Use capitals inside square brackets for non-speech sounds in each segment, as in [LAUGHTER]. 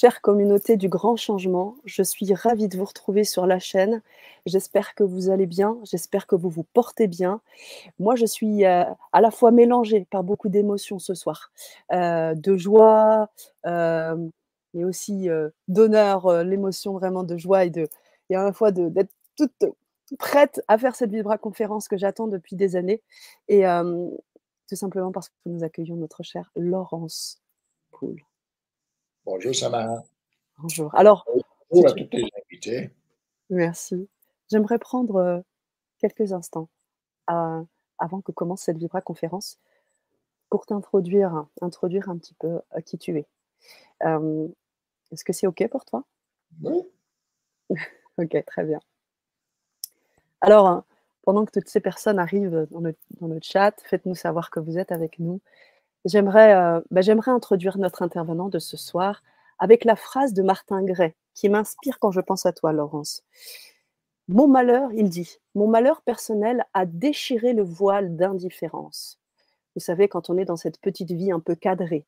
Chère communauté du grand changement, je suis ravie de vous retrouver sur la chaîne. J'espère que vous allez bien, j'espère que vous vous portez bien. Moi, je suis euh, à la fois mélangée par beaucoup d'émotions ce soir, euh, de joie, euh, mais aussi d'honneur, l'émotion vraiment de joie et, de, et à la fois d'être toute prête à faire cette Vibra conférence que j'attends depuis des années. Et tout simplement parce que nous accueillons notre chère Laurence Poul. Bonjour Samara. Bonjour. Alors, bonjour à tous les invités. Merci. J'aimerais prendre euh, quelques instants euh, avant que commence cette Vibra conférence pour t'introduire, introduire un petit peu euh, qui tu es. Est-ce que c'est OK pour toi? Oui. [LAUGHS] ok, très bien. Alors, pendant que toutes ces personnes arrivent dans le, dans le chat, faites-nous savoir que vous êtes avec nous. J'aimerais euh, bah, j'aimerais introduire notre intervenant de ce soir avec la phrase de Martin Gray qui m'inspire quand je pense à toi, Laurence. Mon malheur, il dit, mon malheur personnel a déchiré le voile d'indifférence. Vous savez, quand on est dans cette petite vie un peu cadrée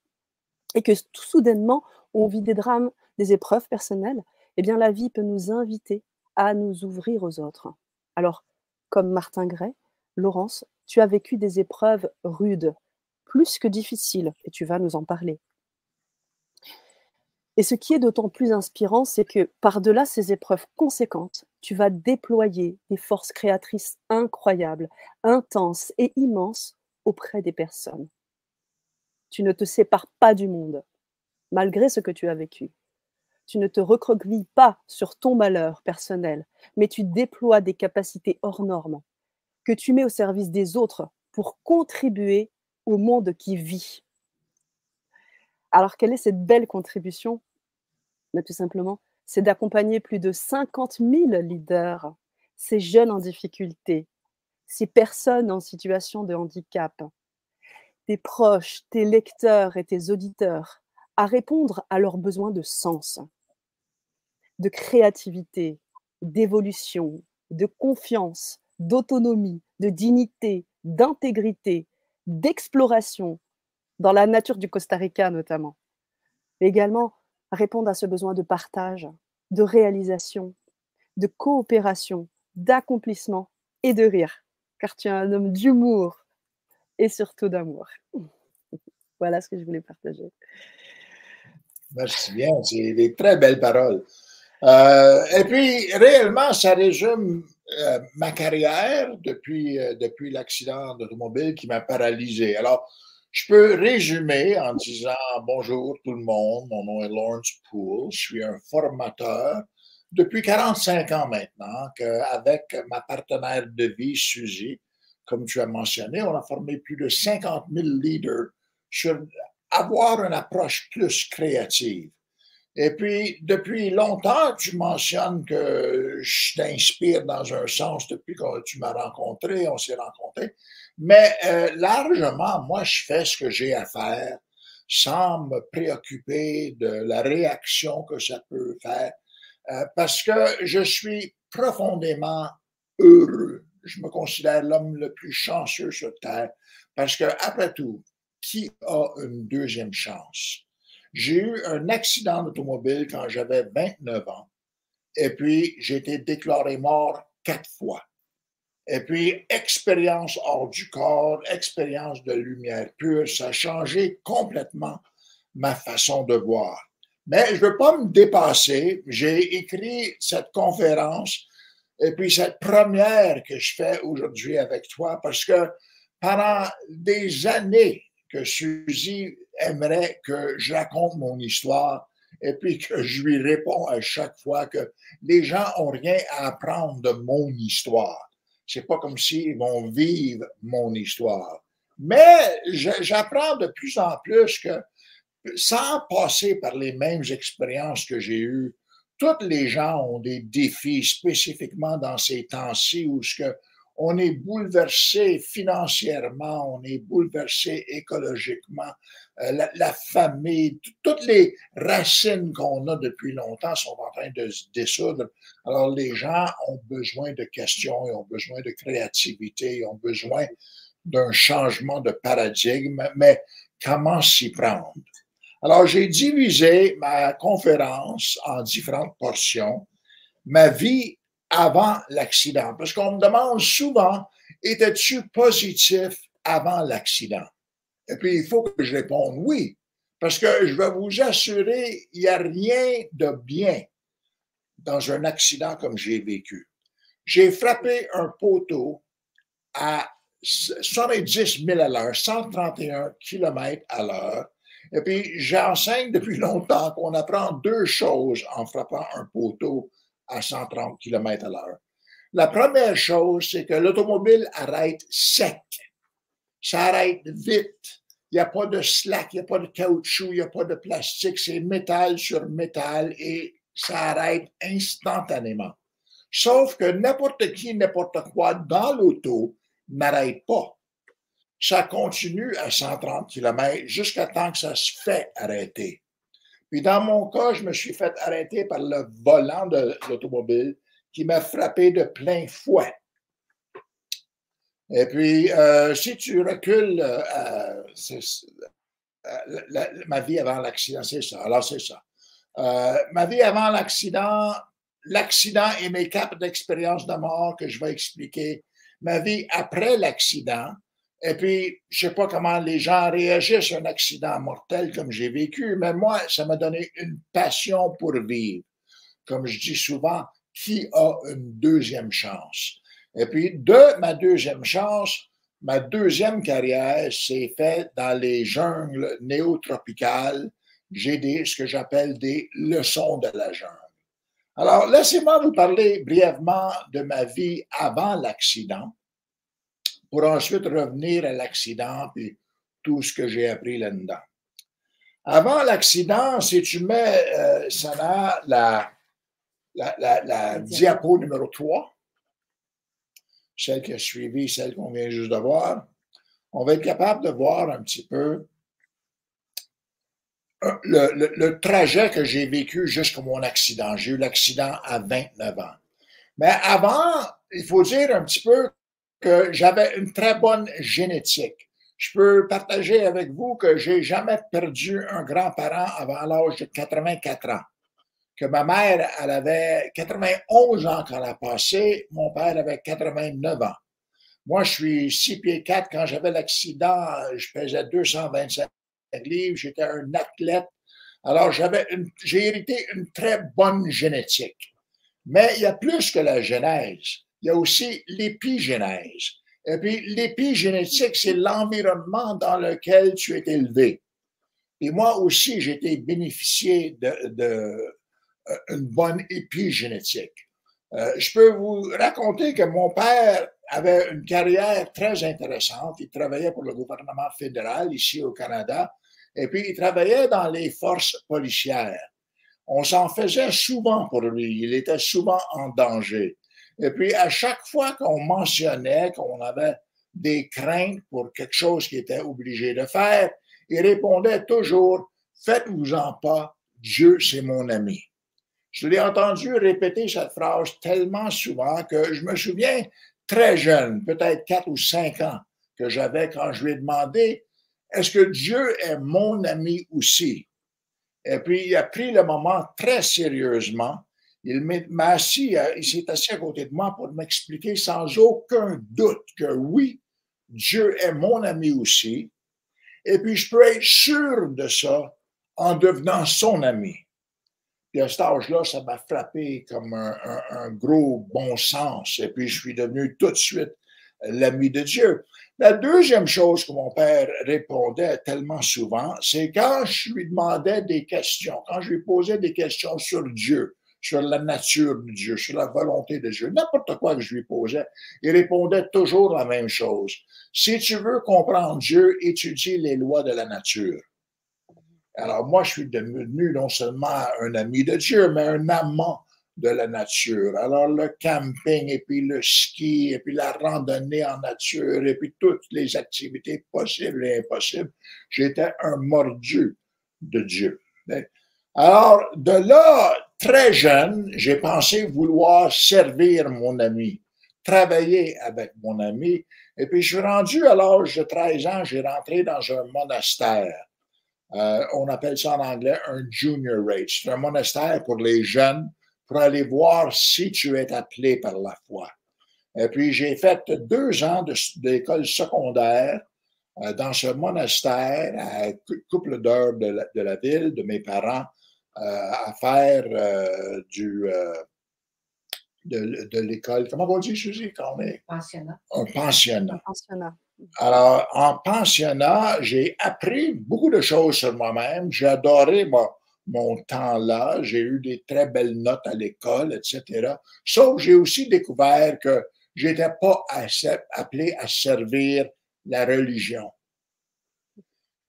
et que tout soudainement on vit des drames, des épreuves personnelles, eh bien la vie peut nous inviter à nous ouvrir aux autres. Alors, comme Martin Gray, Laurence, tu as vécu des épreuves rudes, plus que difficiles, et tu vas nous en parler. Et ce qui est d'autant plus inspirant, c'est que par-delà ces épreuves conséquentes, tu vas déployer des forces créatrices incroyables, intenses et immenses auprès des personnes. Tu ne te sépares pas du monde, malgré ce que tu as vécu. Tu ne te recroquevilles pas sur ton malheur personnel, mais tu déploies des capacités hors normes que tu mets au service des autres pour contribuer au monde qui vit. Alors, quelle est cette belle contribution? Mais Tout simplement, c'est d'accompagner plus de 50 000 leaders, ces jeunes en difficulté, ces personnes en situation de handicap, tes proches, tes lecteurs et tes auditeurs à répondre à leurs besoins de sens, de créativité, d'évolution, de confiance, d'autonomie, de dignité, d'intégrité, d'exploration dans la nature du Costa Rica notamment, mais également répondre à ce besoin de partage, de réalisation, de coopération, d'accomplissement et de rire, car tu es un homme d'humour et surtout d'amour. [LAUGHS] voilà ce que je voulais partager. Merci bien, c'est des très belles paroles. Euh, et puis, réellement, ça résume euh, ma carrière depuis, euh, depuis l'accident d'automobile qui m'a paralysé. Alors, je peux résumer en disant bonjour tout le monde, mon nom est Lawrence Poole, je suis un formateur depuis 45 ans maintenant, avec ma partenaire de vie, Suzy, comme tu as mentionné, on a formé plus de 50 000 leaders sur avoir une approche plus créative. Et puis, depuis longtemps, tu mentionnes que je t'inspire dans un sens depuis que tu m'as rencontré, on s'est rencontrés. Mais euh, largement, moi, je fais ce que j'ai à faire sans me préoccuper de la réaction que ça peut faire, euh, parce que je suis profondément heureux. Je me considère l'homme le plus chanceux sur Terre, parce que, après tout, qui a une deuxième chance? J'ai eu un accident d'automobile quand j'avais 29 ans. Et puis, j'ai été déclaré mort quatre fois. Et puis, expérience hors du corps, expérience de lumière pure, ça a changé complètement ma façon de voir. Mais je ne veux pas me dépasser. J'ai écrit cette conférence et puis cette première que je fais aujourd'hui avec toi parce que pendant des années que Suzy aimerait que je raconte mon histoire et puis que je lui réponds à chaque fois que les gens ont rien à apprendre de mon histoire. C'est pas comme s'ils vont vivre mon histoire. Mais j'apprends de plus en plus que sans passer par les mêmes expériences que j'ai eues, tous les gens ont des défis spécifiquement dans ces temps-ci où ce que on est bouleversé financièrement, on est bouleversé écologiquement, euh, la, famille, toutes les racines qu'on a depuis longtemps sont en train de se dissoudre. Alors les gens ont besoin de questions, ils ont besoin de créativité, ils ont besoin d'un changement de paradigme, mais comment s'y prendre? Alors, j'ai divisé ma conférence en différentes portions. Ma vie avant l'accident. Parce qu'on me demande souvent, étais-tu positif avant l'accident? Et puis, il faut que je réponde oui. Parce que je vais vous assurer, il n'y a rien de bien dans un accident comme j'ai vécu. J'ai frappé un poteau à 70 000 à l'heure, 131 km à l'heure. Et puis, j'enseigne depuis [LAUGHS] longtemps qu'on apprend deux choses en frappant un poteau à 130 km à l'heure. La première chose, c'est que l'automobile arrête sec. Ça arrête vite. Il n'y a pas de slack, il n'y a pas de caoutchouc, il n'y a pas de plastique. C'est métal sur métal et ça arrête instantanément. Sauf que n'importe qui, n'importe quoi dans l'auto n'arrête pas. Ça continue à 130 km jusqu'à temps que ça se fait arrêter. Puis dans mon cas, je me suis fait arrêter par le volant de l'automobile qui m'a frappé de plein fouet. Et puis, euh, si tu recules, euh, euh, ma vie avant l'accident, c'est ça. Alors, c'est ça. ma vie avant l'accident, l'accident et mes caps d'expérience de mort que je vais expliquer. Ma vie après l'accident. Et puis, je sais pas comment les gens réagissent à un accident mortel comme j'ai vécu, mais moi, ça m'a donné une passion pour vivre. Comme je dis souvent, qui a une deuxième chance? Et puis, de ma deuxième chance, ma deuxième carrière s'est faite dans les jungles néotropicales. J'ai des, ce que j'appelle des leçons de la jungle. Alors, laissez-moi vous parler brièvement de ma vie avant l'accident pour ensuite revenir à l'accident et tout ce que j'ai appris là-dedans. Avant l'accident, si tu mets, euh, Sana, la, la, la, la diapo numéro 3, celle qui a suivi, celle qu'on vient juste de voir, on va être capable de voir un petit peu le, trajet que j'ai vécu jusqu'à mon accident. J'ai eu l'accident à 29 ans. Mais avant, il faut dire un petit peu que j'avais une très bonne génétique. Je peux partager avec vous que j'ai jamais perdu un grand-parent avant l'âge de 84 ans que ma mère, elle avait 91 ans quand elle a passé, mon père avait 89 ans. Moi, je suis 6 pieds 4. Quand j'avais l'accident, je pesais 225 livres, j'étais un athlète. Alors, j'avais j'ai hérité une très bonne génétique. Mais il y a plus que la genèse. Il y a aussi l'épigénèse. Et puis, l'épigénétique, c'est l'environnement dans lequel tu es élevé. Et moi aussi, j'ai été bénéficié de euh, bonne épigénétique. Euh, je peux vous raconter que mon père avait une carrière très intéressante. Il travaillait pour le gouvernement fédéral ici au Canada et puis il travaillait dans les forces policières. On s'en faisait souvent pour lui. Il était souvent en danger. Et puis à chaque fois qu'on mentionnait qu'on avait des craintes pour quelque chose qu'il était obligé de faire, il répondait toujours, faites-vous-en pas, Dieu c'est mon ami. Je l'ai entendu répéter cette phrase tellement souvent que je me souviens très jeune, peut-être quatre ou cinq ans que j'avais quand je lui ai demandé est-ce que Dieu est mon ami aussi? Et puis il a pris le moment très sérieusement. Il m'a assis, il s'est assis à côté de moi pour m'expliquer sans aucun doute que oui, Dieu est mon ami aussi. Et puis je peux être sûr de ça en devenant son ami. Puis à cet âge-là, ça m'a frappé comme un, gros bon sens. Et puis je suis devenu tout de suite l'ami de Dieu. La deuxième chose que mon père répondait tellement souvent, c'est quand je lui demandais des questions, quand je lui posais des questions sur Dieu, sur la nature de Dieu, sur la volonté de Dieu, n'importe quoi que je lui posais, il répondait toujours la même chose. Si tu veux comprendre Dieu, étudie les lois de la nature. Alors moi, je suis devenu non seulement un ami de Dieu, mais un amant de la nature. Alors le camping et puis le ski et puis la randonnée en nature et puis toutes les activités possibles et impossibles, j'étais un mordu de Dieu. Alors de là, très jeune, j'ai pensé vouloir servir mon ami, travailler avec mon ami. Et puis je suis rendu à l'âge de 13 ans, j'ai rentré dans un monastère. Euh, on appelle ça en anglais un junior rate. C'est un monastère pour les jeunes pour aller voir si tu es appelé par la foi. Et puis, j'ai fait deux ans d'école secondaire euh, dans ce monastère à couple d'heures de, la ville, de mes parents, à faire du, de, l'école. Comment on dit, Suzy, quand on est? Pensionnat. Un pensionnat. Un pensionnat. Alors, en pensionnat, j'ai appris beaucoup de choses sur moi-même. J'ai adoré mon temps là. J'ai eu des très belles notes à l'école, etc. Sauf que j'ai aussi découvert que j'étais pas appelé à servir la religion.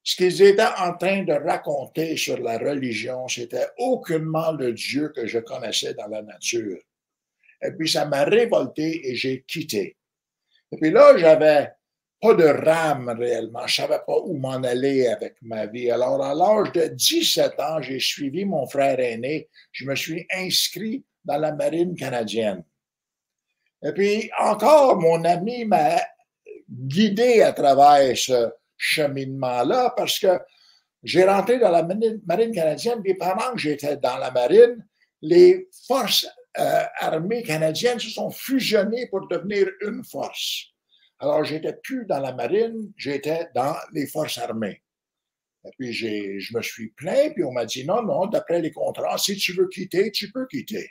Ce qu'ils étaient en train de raconter sur la religion, c'était aucunement le Dieu que je connaissais dans la nature. Et puis ça m'a révolté et j'ai quitté. Et puis là, j'avais pas de rame réellement. Je savais pas où m'en aller avec ma vie. Alors, à l'âge de 17 ans, j'ai suivi mon frère aîné. Je me suis inscrit dans la marine canadienne. Et puis, encore, mon ami m'a guidé à travers ce cheminement-là parce que j'ai rentré dans la marine, canadienne, puis pendant que j'étais dans la marine, les forces euh, armées canadiennes se sont fusionnées pour devenir une force. Alors, j'étais plus dans la marine, j'étais dans les forces armées. Et puis, je me suis plaint, puis on m'a dit non, non, d'après les contrats, si tu veux quitter, tu peux quitter.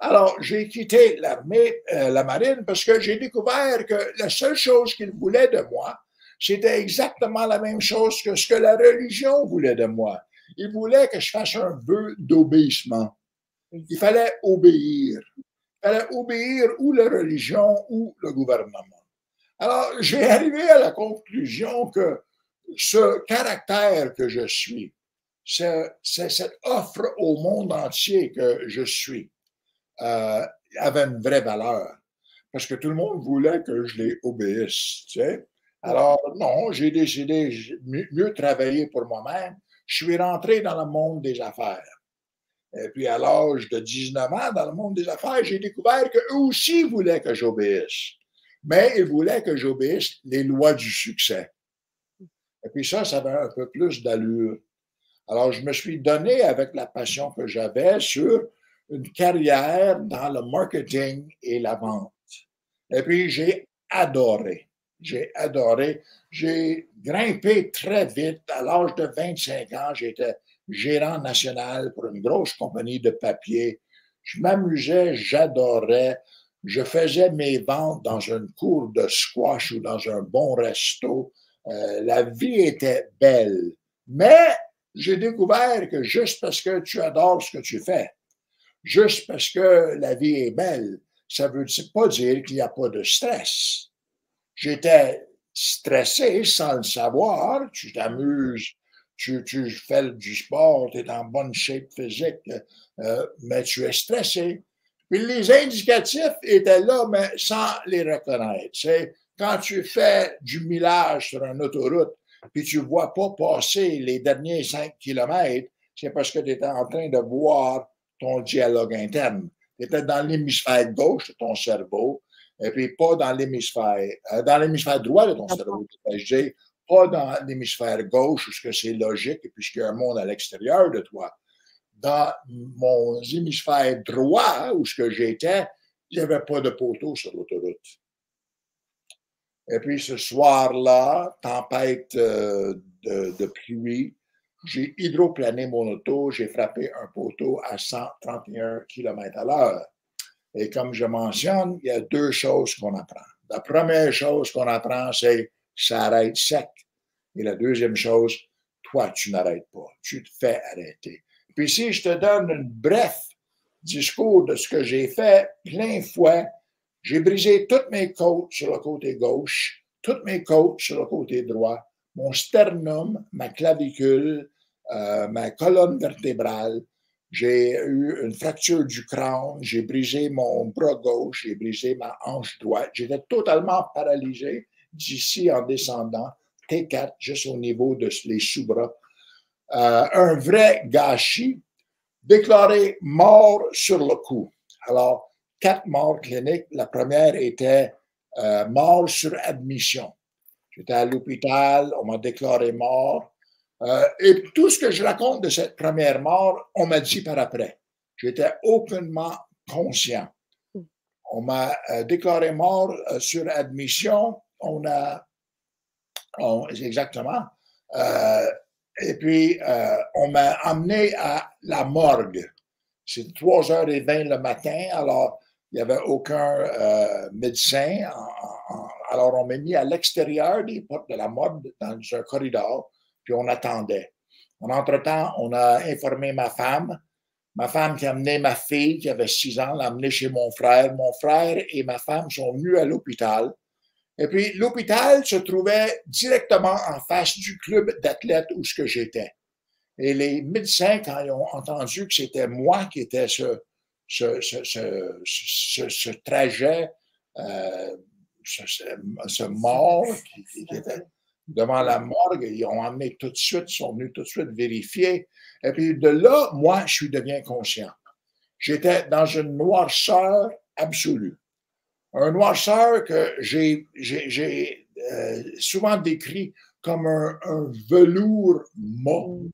Alors, j'ai quitté l'armée, euh, la marine, parce que j'ai découvert que la seule chose qu'ils voulaient de moi, c'était exactement la même chose que ce que la religion voulait de moi. Ils voulaient que je fasse un vœu d'obéissement. Il fallait obéir. Il fallait obéir ou la religion ou le gouvernement. Alors, j'ai arrivé à la conclusion que ce caractère que je suis, cette offre au monde entier que je suis, euh, avait une vraie valeur. Parce que tout le monde voulait que je les obéisse. Tu sais? Alors, non, j'ai décidé mieux travailler pour moi-même. Je suis rentré dans le monde des affaires. Et puis, à l'âge de 19 ans, dans le monde des affaires, j'ai découvert qu'eux aussi voulaient que j'obéisse mais il voulait que j'obéisse les lois du succès. Et puis ça, ça avait un peu plus d'allure. Alors, je me suis donné avec la passion que j'avais sur une carrière dans le marketing et la vente. Et puis, j'ai adoré. J'ai adoré. J'ai grimpé très vite. À l'âge de 25 ans, j'étais gérant national pour une grosse compagnie de papier. Je m'amusais, j'adorais. Je faisais mes ventes dans une cour de squash ou dans un bon resto. Euh, la vie était belle. Mais j'ai découvert que juste parce que tu adores ce que tu fais, juste parce que la vie est belle, ça veut pas dire qu'il n'y a pas de stress. J'étais stressé sans le savoir. Tu t'amuses, tu, tu, fais du sport, tu es en bonne shape physique, euh, mais tu es stressé. Puis les indicatifs étaient là, mais sans les reconnaître. C'est quand tu fais du millage sur une autoroute, puis tu vois pas passer les derniers 5 kilomètres, c'est parce que tu étais en train de voir ton dialogue interne. Tu étais dans l'hémisphère gauche de ton cerveau, et puis pas dans l'hémisphère, euh, dans l'hémisphère droit de ton cerveau, pas dans l'hémisphère gauche, où c'est logique, puisqu'il y a un monde à l'extérieur de toi dans mon hémisphère droit, où ce que j'étais, il n'y avait pas de poteau sur l'autoroute. Et puis ce soir-là, tempête euh, de, pluie, j'ai hydroplané mon auto, j'ai frappé un poteau à 131 km à l'heure. Et comme je mentionne, il y a deux choses qu'on apprend. La première chose qu'on apprend, c'est ça arrête sec. Et la deuxième chose, toi, tu n'arrêtes pas. Tu te fais arrêter. Puis si je te donne un bref discours de ce que j'ai fait plein fois, j'ai brisé toutes mes côtes sur le côté gauche, toutes mes côtes sur le côté droit, mon sternum, ma clavicule, euh, ma colonne vertébrale. J'ai eu une fracture du crâne, j'ai brisé mon bras gauche, j'ai brisé ma hanche droite. J'étais totalement paralysé d'ici en descendant, T4, juste au niveau de les sous-bras. Euh, un vrai gâchis, déclaré mort sur le coup. Alors, quatre morts cliniques. La première était euh, mort sur admission. J'étais à l'hôpital, on m'a déclaré mort. Euh, et tout ce que je raconte de cette première mort, on m'a dit par après. J'étais aucunement conscient. On m'a euh, déclaré mort euh, sur admission. On a, exactement. et puis, on m'a amené à la morgue. C'est 3h20 le matin, alors il n'y avait aucun médecin. alors, on m'a mis à l'extérieur des portes de la morgue dans un corridor puis on attendait. En entre-temps, on a informé ma femme. Ma femme qui a amené ma fille, qui avait six ans, l'a amenée chez mon frère. Mon frère et ma femme sont venus à l'hôpital. Et puis, l'hôpital se trouvait directement en face du club d'athlètes où ce que j'étais. Et les médecins, quand ils ont entendu que c'était moi qui étais ce, ce, ce, ce, trajet, euh, ce, mort qui, était devant la morgue. Ils ont amené tout de suite, ils sont venus tout de suite vérifier. Et puis de là, moi, je suis devenu conscient. J'étais dans une noirceur absolue. Un noirceur que j'ai euh, souvent décrit comme un, velours mou. Mm.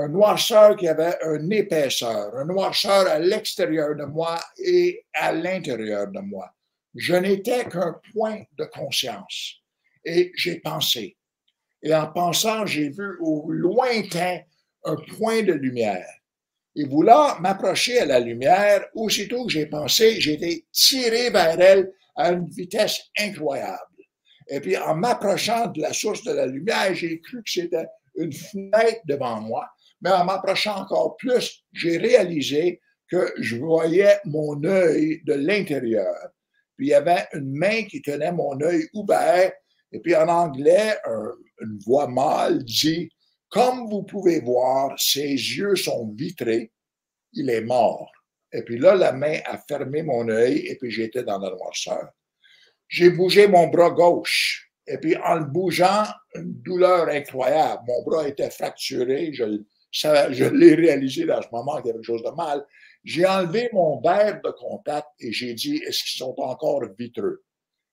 Un noirceur qui avait une épaisseur, un noirceur à l'extérieur de moi et à l'intérieur de moi. Je n'étais qu'un point de conscience. Et j'ai pensé, et en pensant, j'ai vu au lointain un point de lumière. Et voulant m'approcher à la lumière, aussitôt que j'ai pensé, j'ai été tiré vers elle à une vitesse incroyable. Et puis, en m'approchant de la source de la lumière, j'ai cru que c'était une fenêtre devant moi. Mais en m'approchant encore plus, j'ai réalisé que je voyais mon œil de l'intérieur. Puis il y avait une main qui tenait mon œil ouvert. Et puis en anglais, un, une voix mâle dit Comme vous pouvez voir, ses yeux sont vitrés, il est mort. Et puis là, la main a fermé mon œil et puis j'étais dans la noirceur. J'ai bougé mon bras gauche. Et puis en le bougeant, une douleur incroyable. Mon bras était fracturé. Je, je l'ai réalisé dans ce moment qu'il y avait quelque chose de mal. J'ai enlevé mon verre de contact et j'ai dit, est-ce qu'ils sont encore vitreux?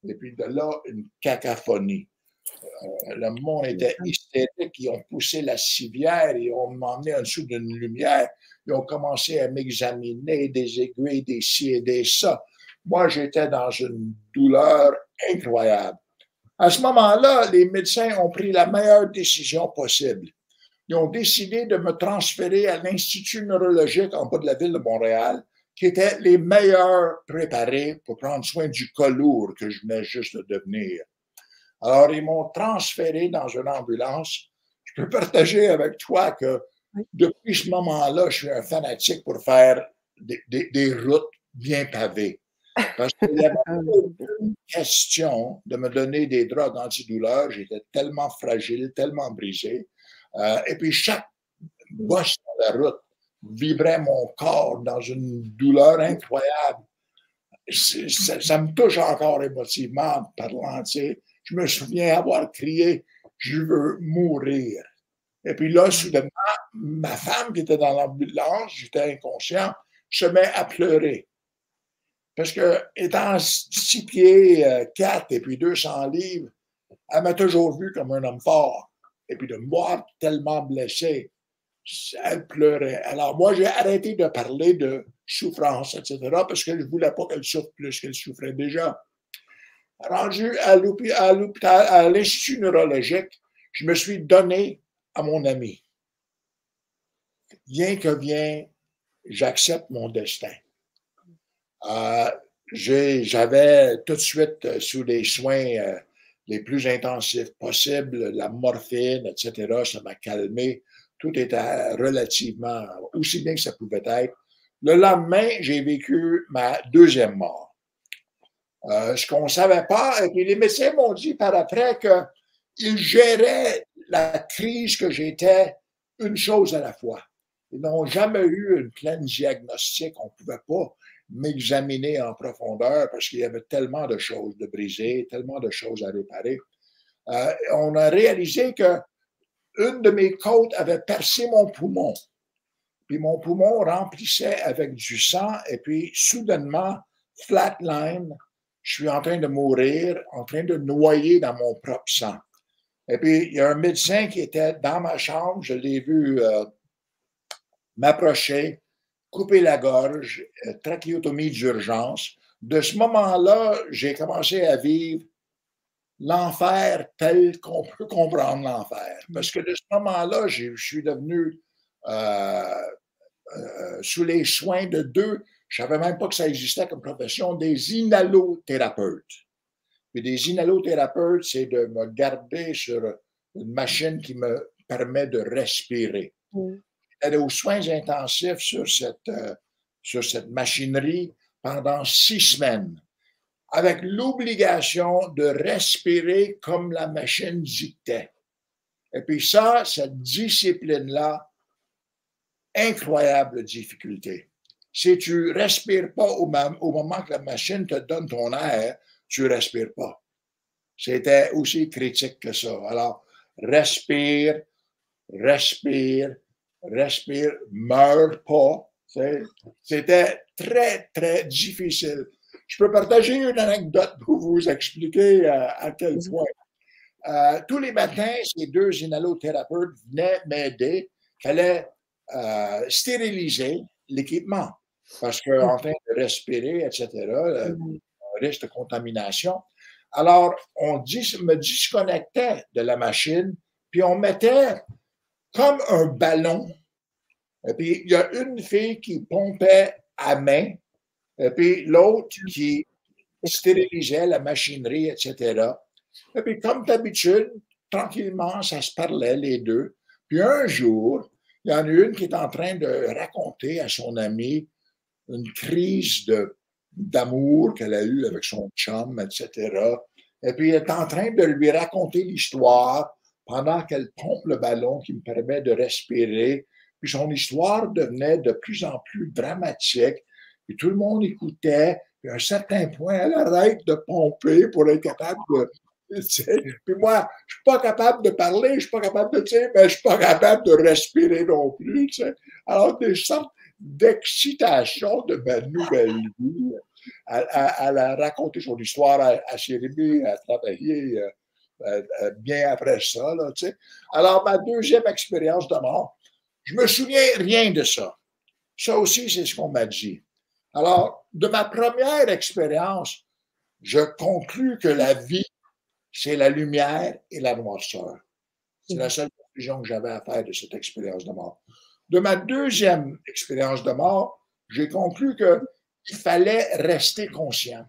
Et puis de là, une cacophonie. Euh, le monde était hystérique. Ils ont poussé la civière et ont m'emmené en dessous d'une lumière. Ils ont commencé à m'examiner des aiguilles, des ci et des ça. Moi, j'étais dans une douleur incroyable. À ce moment-là, les médecins ont pris la meilleure décision possible. Ils ont décidé de me transférer à l'Institut neurologique en bas de la ville de Montréal, qui était les meilleurs préparés pour prendre soin du cas lourd que je venais juste de devenir. Alors, ils m'ont transféré dans une ambulance. Je peux partager avec toi que depuis ce moment-là, je suis un fanatique pour faire des, routes bien pavées. Parce qu'il y avait [LAUGHS] aucune question de me donner des drogues antidouleurs. J'étais tellement fragile, tellement brisé. Euh, et puis, chaque bosse de la route vibrait mon corps dans une douleur incroyable. Ça, me touche encore émotivement parlant, tu sais je me souviens avoir crié Je veux mourir. Et puis là, soudainement, ma femme qui était dans l'ambulance, j'étais inconscient, se met à pleurer. Parce que, étant six pieds, euh, quatre et puis 200 livres, elle m'a toujours vu comme un homme fort. Et puis de moi, tellement blessé, elle pleurait. Alors moi, j'ai arrêté de parler de souffrance, etc., parce que je ne voulais pas qu'elle souffre plus qu'elle souffrait déjà rendu à l'hôpital, à l'Institut neurologique, je me suis donné à mon ami. Bien que vient, j'accepte mon destin. Euh, j'avais tout de suite, euh, sous les soins euh, les plus intensifs possibles, la morphine, etc., ça m'a calmé. Tout était relativement aussi bien que ça pouvait être. Le lendemain, j'ai vécu ma deuxième mort. Euh, ce qu'on ne savait pas, et puis les médecins m'ont dit par après qu'ils géraient la crise que j'étais une chose à la fois. Ils n'ont jamais eu une pleine diagnostic. On ne pouvait pas m'examiner en profondeur parce qu'il y avait tellement de choses de briser, tellement de choses à réparer. Euh, on a réalisé que une de mes côtes avait percé mon poumon. Puis mon poumon remplissait avec du sang et puis soudainement, flatline, je suis en train de mourir, en train de noyer dans mon propre sang. Et puis, il y a un médecin qui était dans ma chambre, je l'ai vu euh, m'approcher, couper la gorge, euh, trachéotomie d'urgence. De ce moment-là, j'ai commencé à vivre l'enfer tel qu'on peut comprendre l'enfer. Parce que de ce moment-là, je suis devenu euh, sous les soins de deux, je ne savais même pas que ça existait comme profession, des inhalothérapeutes. Puis des inhalothérapeutes, c'est de me garder sur une machine qui me permet de respirer. Mm. J'étais aux soins intensifs sur cette, euh, sur cette machinerie pendant six semaines, avec l'obligation de respirer comme la machine dictait. Et puis ça, cette discipline-là, incroyable difficulté. Si tu respires pas au, moment que la machine te donne ton air, tu respires pas. C'était aussi critique que ça. Alors, respire, respire, respire, meurs pas. C'était très, très difficile. Je peux partager une anecdote pour vous expliquer euh, à, quel point. Euh, tous les matins, ces deux inhalothérapeutes venaient m'aider. Il fallait euh, stériliser l'équipement parce qu'en train de respirer, etc., risque de contamination. Alors, on me disconnectait de la machine, puis on mettait comme un ballon. Et puis, il y a une fille qui pompait à main, et puis l'autre qui stérilisait la machinerie, etc. Et puis, comme d'habitude, tranquillement, ça se parlait, les deux. Puis un jour, il y en a une qui est en train de raconter à son ami une crise de d'amour qu'elle a eu avec son chum, etc. Et puis, elle est en train de lui raconter l'histoire pendant qu'elle pompe le ballon qui me permet de respirer. Puis son histoire devenait de plus en plus dramatique. Puis tout le monde écoutait. Puis à un certain point, elle arrête de pomper pour être capable de. Puis moi, je suis pas capable de parler, je suis pas capable de dire, mais je suis pas capable de respirer non plus. Alors, des sortes d'excitation de ma nouvelle vie. Elle, a raconté son histoire à, à a travaillé euh, euh, euh, bien après ça. Alors, ma deuxième expérience de mort, je me souviens rien de ça. Ça aussi, c'est ce qu'on m'a dit. Alors, de ma première expérience, je conclus que la vie, c'est la lumière et la noirceur. C'est la seule conclusion que j'avais à faire de cette expérience de mort. De ma deuxième expérience de mort, j'ai conclu qu'il fallait rester conscient.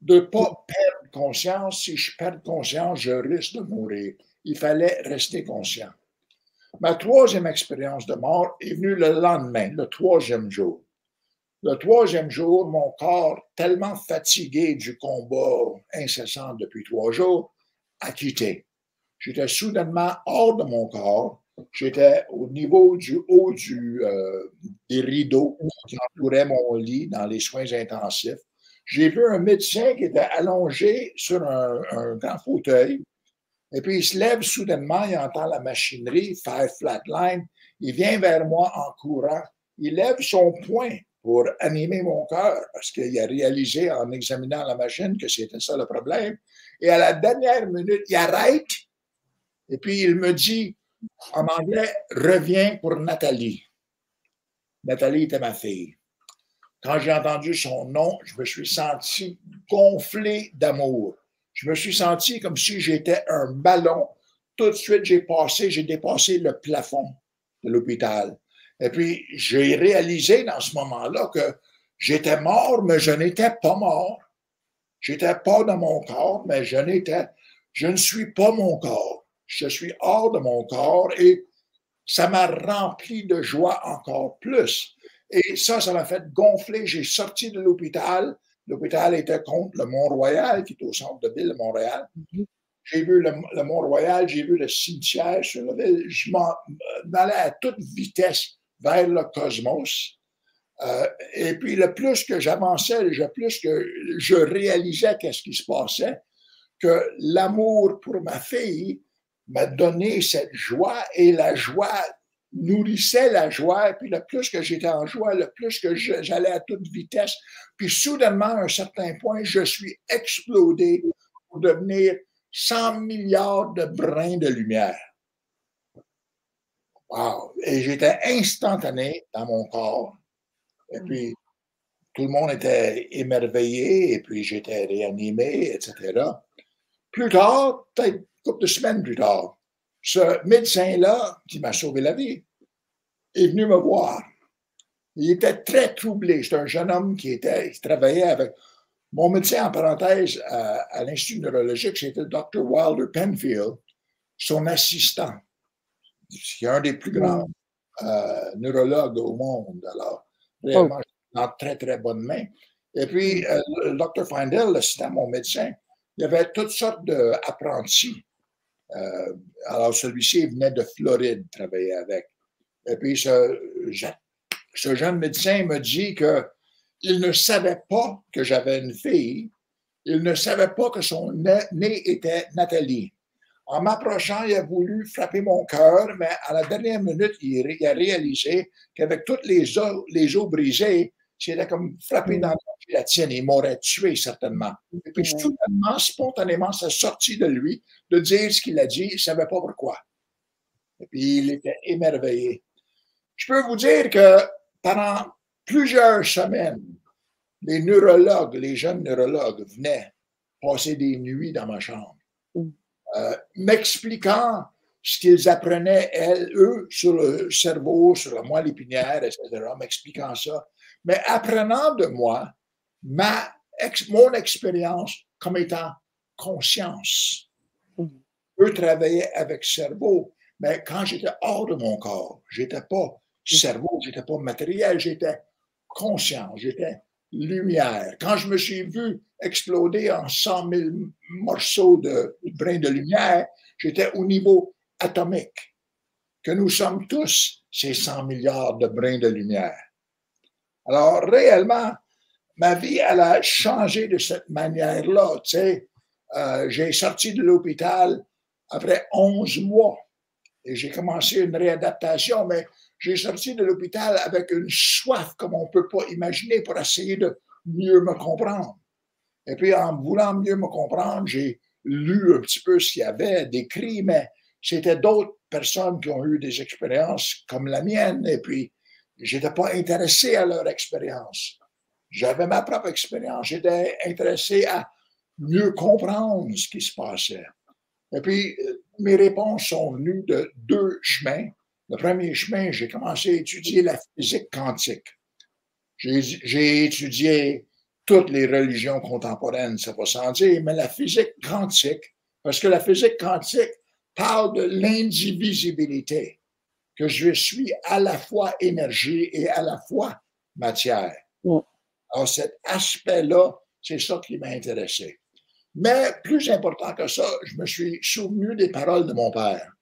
De ne pas perdre conscience. Si je perds conscience, je risque de mourir. Il fallait rester conscient. Ma troisième expérience de mort est venue le lendemain, le troisième jour. Le troisième jour, mon corps, tellement fatigué du combat incessant depuis trois jours, a quitté. J'étais soudainement hors de mon corps J'étais au niveau du haut euh, des rideaux qui entouraient mon lit dans les soins intensifs. J'ai vu un médecin qui était allongé sur un, grand fauteuil. Et puis, il se lève soudainement, il entend la machinerie faire flatline. Il vient vers moi en courant. Il lève son poing pour animer mon cœur parce qu'il a réalisé en examinant la machine que c'était ça le problème. Et à la dernière minute, il arrête et puis il me dit en anglais, reviens pour Nathalie. Nathalie était ma fille. Quand j'ai entendu son nom, je me suis senti gonflé d'amour. Je me suis senti comme si j'étais un ballon. Tout de suite, j'ai passé, j'ai dépassé le plafond de l'hôpital. Et puis, j'ai réalisé dans ce moment-là que j'étais mort, mais je n'étais pas mort. J'étais pas dans mon corps, mais je n'étais, je ne suis pas mon corps je suis hors de mon corps et ça m'a rempli de joie encore plus. Et ça, ça m'a fait gonfler. J'ai sorti de l'hôpital. L'hôpital était contre le Mont-Royal, qui est au centre de ville Montréal. Mhm. J'ai vu le, Mont-Royal, j'ai vu le cimetière sur la ville. Je m'en allais à toute vitesse vers le cosmos. Euh, et puis, le plus que j'avançais, le plus que je réalisais qu'est-ce qui se passait, que l'amour pour ma fille m'a donné cette joie et la joie nourrissait la joie. Puis le plus que j'étais en joie, le plus que j'allais à toute vitesse. Puis soudainement, à un certain point, je suis explodé pour devenir 100 milliards de brins de lumière. Wow! Et j'étais instantané dans mon corps. Et mm. puis, tout le monde était émerveillé, et puis j'étais réanimé, etc. Plus tard, peut-être une couple de semaines plus tard, ce médecin-là, qui m'a sauvé la vie, est venu me voir. Il était très troublé. C'est un jeune homme qui, était, qui travaillait avec mon médecin, en parenthèse, à, l'Institut neurologique, c'était le Dr. Wilder Penfield, son assistant, qui est un des plus grands euh, neurologues au monde. Alors, vraiment, oh. dans très, très bonnes mains. Et puis, euh, le Dr. Findel, l'assistant, mon médecin, il y avait toutes sortes d'apprentis. Euh, alors, celui-ci venait de Floride travailler avec. Et puis, ce, ce jeune médecin me dit que il ne savait pas que j'avais une fille. Il ne savait pas que son nez était Nathalie. En m'approchant, il a voulu frapper mon cœur, mais à la dernière minute, il, a réalisé qu'avec toutes les os, les os brisés, c'était comme frapper dans la tienne. Il m'aurait tué certainement. Et puis, soudainement, spontanément, ça sortit de lui de dire ce qu'il a dit. Il ne savait pas pourquoi. Et puis, il était émerveillé. Je peux vous dire que pendant plusieurs semaines, les neurologues, les jeunes neurologues venaient passer des nuits dans ma chambre, mm. euh, m'expliquant ce qu'ils apprenaient, elles, eux, sur le cerveau, sur la moelle épinière, etc., m'expliquant ça, mais apprenant de moi ma, mon expérience comme étant conscience. Mm. Eux travaillaient avec cerveau, mais quand j'étais hors de mon corps, j'étais pas cerveau, j'étais pas matériel, j'étais conscient, j'étais lumière. Quand je me suis vu exploder en 100 000 morceaux de brins de lumière, j'étais au niveau atomique, que nous sommes tous ces 100 milliards de brins de lumière. Alors, réellement, ma vie, elle a changé de cette manière-là. Tu sais, euh, j'ai sorti de l'hôpital après 11 mois et j'ai commencé une réadaptation, mais j'ai sorti de l'hôpital avec une soif comme on ne peut pas imaginer pour essayer de mieux me comprendre. Et puis, en voulant mieux me comprendre, j'ai lu un petit peu ce qu'il y avait, décrit, mais c'était d'autres personnes qui ont eu des expériences comme la mienne, j'étais pas intéressé à leur expérience. J'avais ma propre expérience, j'étais intéressé à mieux comprendre ce qui se passait. Et puis, euh, mes réponses sont venues de deux chemins. Le premier chemin, j'ai commencé à étudier la physique quantique. J'ai étudié toutes les religions contemporaines, ça va sans dire, mais la physique quantique, parce que la physique quantique parle de l'indivisibilité, que je suis à la fois énergie et à la fois matière. Alors cet aspect-là, c'est ça qui m'a intéressé. Mais plus important que ça, je me suis souvenu des paroles de mon père.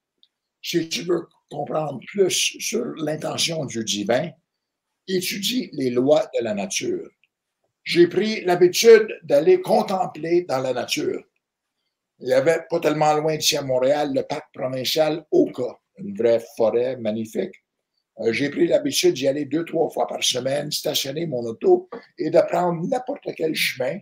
Si tu veux comprendre plus sur l'intention du divin, étudie les lois de la nature. J'ai pris l'habitude d'aller contempler dans la nature. Il y avait pas tellement loin d'ici à Montréal le parc provincial Oka, une vraie forêt magnifique. Euh, j'ai pris l'habitude d'y aller deux, trois fois par semaine, stationner mon auto et de prendre n'importe quel chemin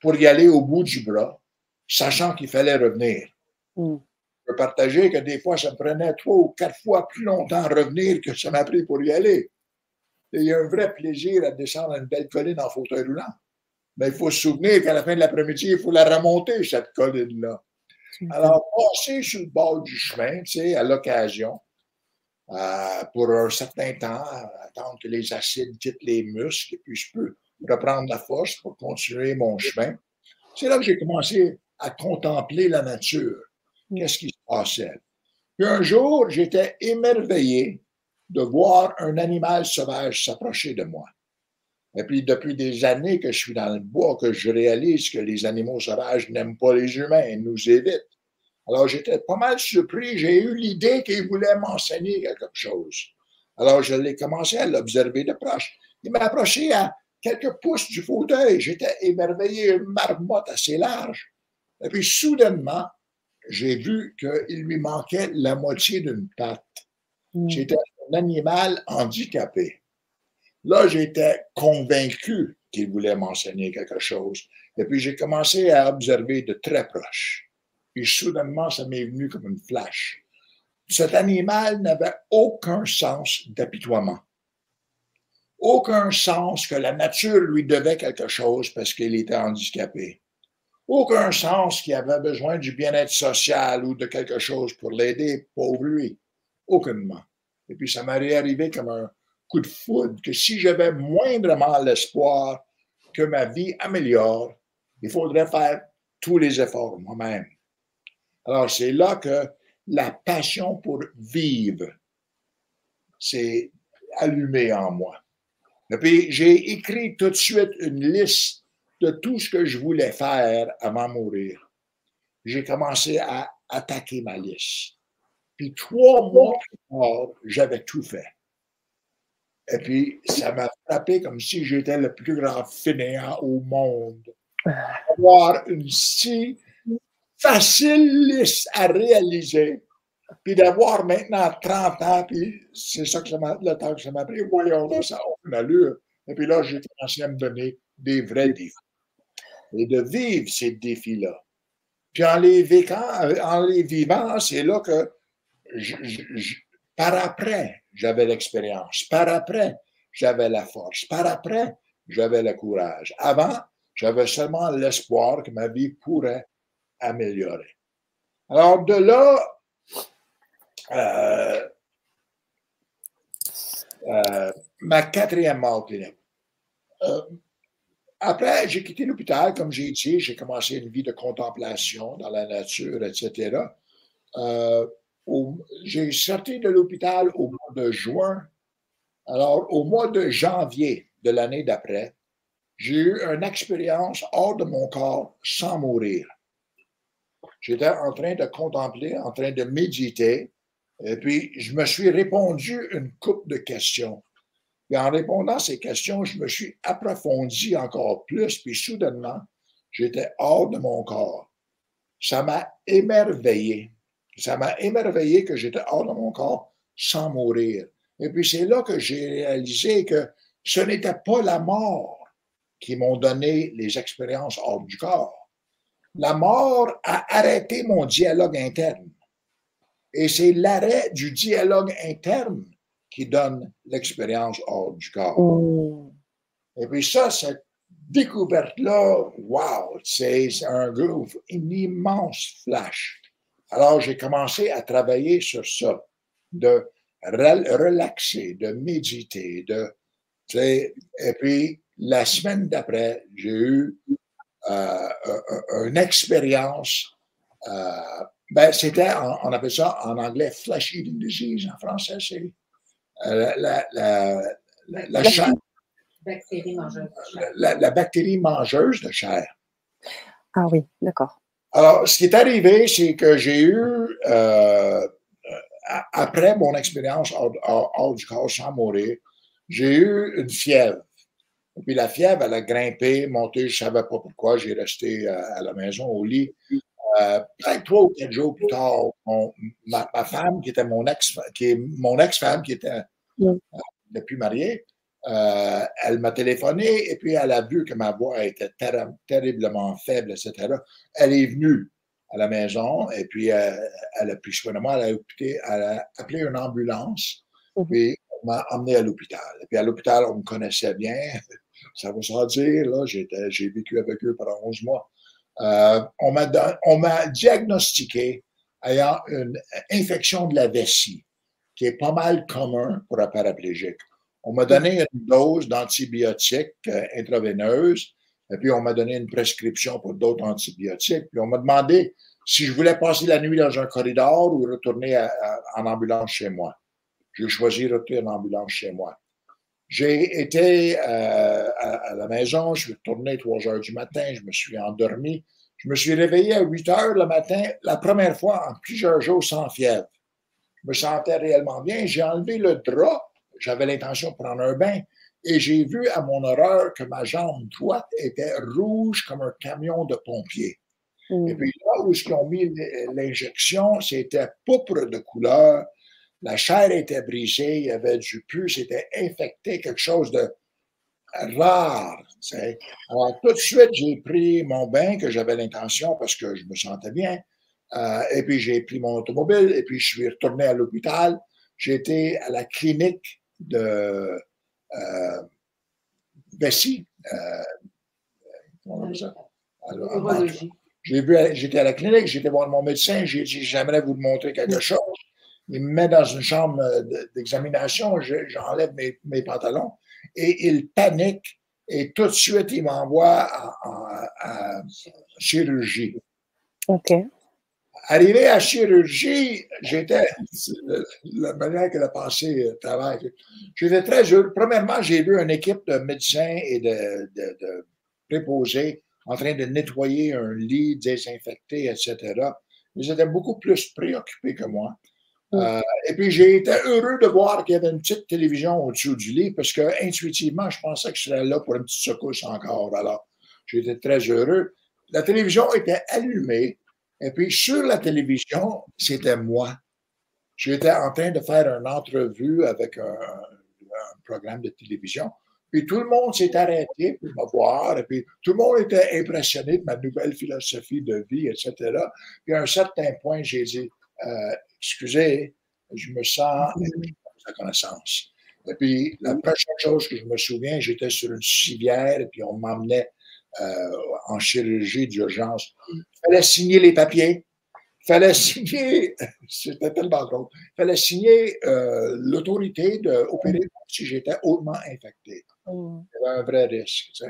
pour y aller au bout du bras, sachant qu'il fallait revenir. Mm je peux partager que des fois, ça me prenait trois ou quatre fois plus longtemps à revenir que ça m'a pris pour y aller. il y a un vrai plaisir à descendre une belle colline en fauteuil roulant. Mais il faut se souvenir qu'à la fin de l'après-midi, il faut la remonter, cette colline-là. Alors, passer sur le bord du chemin, tu sais, à l'occasion, euh, pour un certain temps, attendre que les acides quittent les muscles, et puis je peux reprendre la force pour continuer mon chemin. C'est là que j'ai commencé à contempler la nature qu'est-ce qui se passait? Puis un jour, j'étais émerveillé de voir un animal sauvage s'approcher de moi. Et puis, depuis des années que je suis dans le bois, que je réalise que les animaux sauvages n'aiment pas les humains et nous évitent. Alors, j'étais pas mal surpris. J'ai eu l'idée qu'il voulait m'enseigner quelque chose. Alors, je l'ai commencé à l'observer de proche. Il m'a approché à quelques pouces du fauteuil. J'étais émerveillé, une marmotte assez large. Et puis, soudainement, j'ai vu qu'il lui manquait la moitié d'une patte. Hmm. J'étais un animal handicapé. Là, j'étais convaincu qu'il voulait m'enseigner quelque chose. Et puis, j'ai commencé à observer de très proche. Puis soudainement, ça m'est venu comme une flash. Cet animal n'avait aucun sens d'apitoiement. Aucun sens que la nature lui devait quelque chose parce qu'il était handicapé. Aucun sens qu'il avait besoin du bien-être social ou de quelque chose pour l'aider, pauvre lui. Aucunement. Et puis ça m'est arrivé comme un de foudre que si j'avais moindrement l'espoir que ma vie améliore, il faudrait faire tous les efforts moi-même. Alors c'est là que la passion pour vivre s'est allumée en moi. Et puis j'ai écrit tout de suite une liste de tout ce que je voulais faire avant de mourir. J'ai commencé à attaquer ma liste. Puis trois mois plus tard, j'avais tout fait. Et puis, ça m'a frappé comme si j'étais le plus grand fainéant au monde. Avoir une si facile liste à réaliser, puis d'avoir maintenant 30 ans, puis c'est ça que ça m'a, le temps que ça m'a pris. Voyons, là, ça a aucune allure. Et puis là, j'ai commencé à me donner des vrais défis. Et de vivre ces défis-là. Puis en les, en les vivant, c'est là que par après, j'avais l'expérience. Par après, j'avais la force. Par après, j'avais le courage. Avant, j'avais seulement l'espoir que ma vie pourrait améliorer. Alors de là, euh, euh, ma quatrième mort clinique. Euh, après, j'ai quitté l'hôpital, comme j'ai dit, j'ai commencé une vie de contemplation dans la nature, etc j'ai sorti de l'hôpital au mois de juin. Alors, au mois de janvier de l'année d'après, j'ai eu une expérience hors de mon corps sans mourir. J'étais en train de contempler, en train de méditer, et puis je me suis répondu une coupe de questions. Et en répondant à ces questions, je me suis approfondi encore plus, puis soudainement, j'étais hors de mon corps. Ça m'a émerveillé. Ça m'a émerveillé que j'étais hors de mon corps sans mourir. Et puis c'est là que j'ai réalisé que ce n'était pas la mort qui m'ont donné les expériences hors du corps. La mort a arrêté mon dialogue interne. Et c'est l'arrêt du dialogue interne qui donne l'expérience hors du corps. Oh. Et puis ça, cette découverte-là, wow, c'est un groove, un immense flash. Alors, j'ai commencé à travailler sur ça, de relaxer, de méditer, de, et puis la semaine d'après, j'ai eu euh, une expérience. Euh, ben, c'était, on appelle ça en anglais flesh eating disease, en français, c'est euh, la, la, la, Bactérie mangeuse la, bactérie mangeuse de chair. Ah oui, d'accord. Alors, ce qui est arrivé, c'est que j'ai eu, euh, après mon expérience hors, du corps sans mourir, j'ai eu une fièvre. Et puis la fièvre, elle a grimpé, monté, je ne savais pas pourquoi, j'ai resté euh, à, la maison au lit. Euh, peut-être trois ou quatre jours plus tard, ma, femme, qui était mon ex, qui est mon ex-femme, qui était depuis mariée, euh, elle m'a téléphoné et puis elle a vu que ma voix était terriblement faible, etc. Elle est venue à la maison et puis euh, elle a pris soin de moi. Elle a, appelé une ambulance et puis m'a emmené à l'hôpital. Et puis à l'hôpital, on me connaissait bien. [LAUGHS] Ça veut sans dire, là, j'ai vécu avec eux pendant 11 mois. Euh, on m'a diagnostiqué ayant une infection de la vessie, qui est pas mal commun pour un paraplégique. On m'a donné une dose d'antibiotiques euh, intraveineuses, et puis on m'a donné une prescription pour d'autres antibiotiques. Puis on m'a demandé si je voulais passer la nuit dans un corridor ou retourner en ambulance chez moi. J'ai choisi de retourner en ambulance chez moi. J'ai été euh, à, la maison, je suis retourné 3 heures du matin, je me suis endormi. Je me suis réveillé à 8 heures le matin, la première fois en plusieurs jours sans fièvre. Je me sentais réellement bien. J'ai enlevé le drap j'avais l'intention de prendre un bain et j'ai vu à mon horreur que ma jambe droite était rouge comme un camion de pompiers. Mm. Et puis là où ils ont mis l'injection, c'était pourpre de couleur, la chair était brisée, il y avait du pus, c'était infecté, quelque chose de rare. Alors tout de suite, j'ai pris mon bain que j'avais l'intention, parce que je me sentais bien, Euh, et puis, j'ai pris mon automobile et puis je suis retourné à l'hôpital. J'ai été à la clinique de euh, Bessie. Euh, j'ai vu, j'étais à la clinique, j'étais voir mon médecin, j'ai dit j'aimerais vous montrer quelque chose. Il me met dans une chambre d'examination, j'enlève mes, mes, pantalons et il panique et tout de suite il m'envoie à, chirurgie. OK. Arrivé à chirurgie, j'étais, la manière qu'elle a passé le travail, j'étais très heureux. Premièrement, j'ai vu une équipe de médecins et de, de préposés en train de nettoyer un lit, désinfecter, etc. Ils étaient beaucoup plus préoccupés que moi. Mm. Euh, et puis, j'ai été heureux de voir qu'il y avait une petite télévision au-dessus du lit parce que intuitivement, je pensais que je serais là pour une petite secousse encore. Alors, j'étais très heureux. La télévision était allumée et puis sur la télévision, c'était moi. J'étais en train de faire une entrevue avec un programme de télévision. Puis tout le monde s'est arrêté pour me voir, et puis tout le monde était impressionné de ma nouvelle philosophie de vie, etc. Puis à un certain point, j'ai dit, euh, excusez, je me sens la connaissance. Et puis la prochaine chose que je me souviens, j'étais sur une civière, et puis on m'emmenait en chirurgie d'urgence. Il fallait signer les papiers. Il fallait [LAUGHS] signer, c'était tellement drôle, il fallait signer euh, l'autorité d'opérer si j'étais hautement infecté. Mm. Il y avait un vrai risque.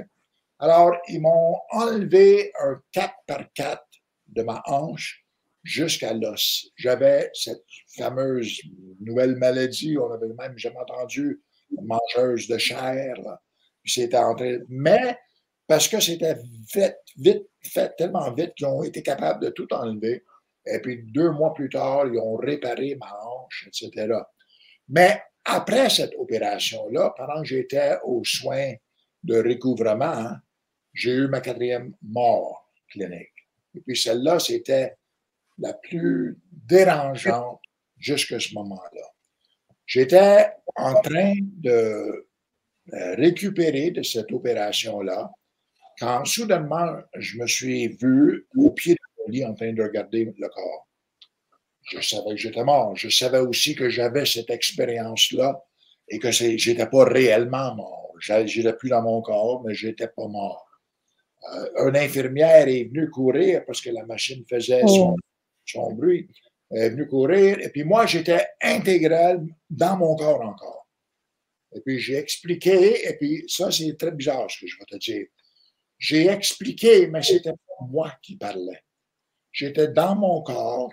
Alors, ils m'ont enlevé un 4 par 4 de ma hanche jusqu'à l'os. J'avais cette fameuse nouvelle maladie, on avait même jamais entendu, mangeuse de chair. C'était entré. Mais parce que c'était vite, fait, tellement vite qu'ils ont été capables de tout enlever. Et puis deux mois plus tard, ils ont réparé ma hanche, etc. Mais après cette opération-là, pendant que j'étais aux soins de recouvrement, j'ai eu ma quatrième mort clinique. Et puis celle-là, c'était la plus dérangeante jusqu'à ce moment-là. J'étais en train de euh, récupérer de cette opération-là quand soudainement je me suis vu au pied de mon lit en train de regarder le corps je savais que j'étais mort. Je savais aussi que j'avais cette expérience-là et que j'étais pas réellement mort. J'étais plus dans mon corps, mais j'étais pas mort. Euh, une infirmière est venue courir parce que la machine faisait son, son bruit. Elle est venue courir et puis moi, j'étais intégral dans mon corps encore. Et puis j'ai expliqué, et puis ça, c'est très bizarre ce que je vais te dire. J'ai expliqué, mais c'était pas moi qui parlais. J'étais dans mon corps,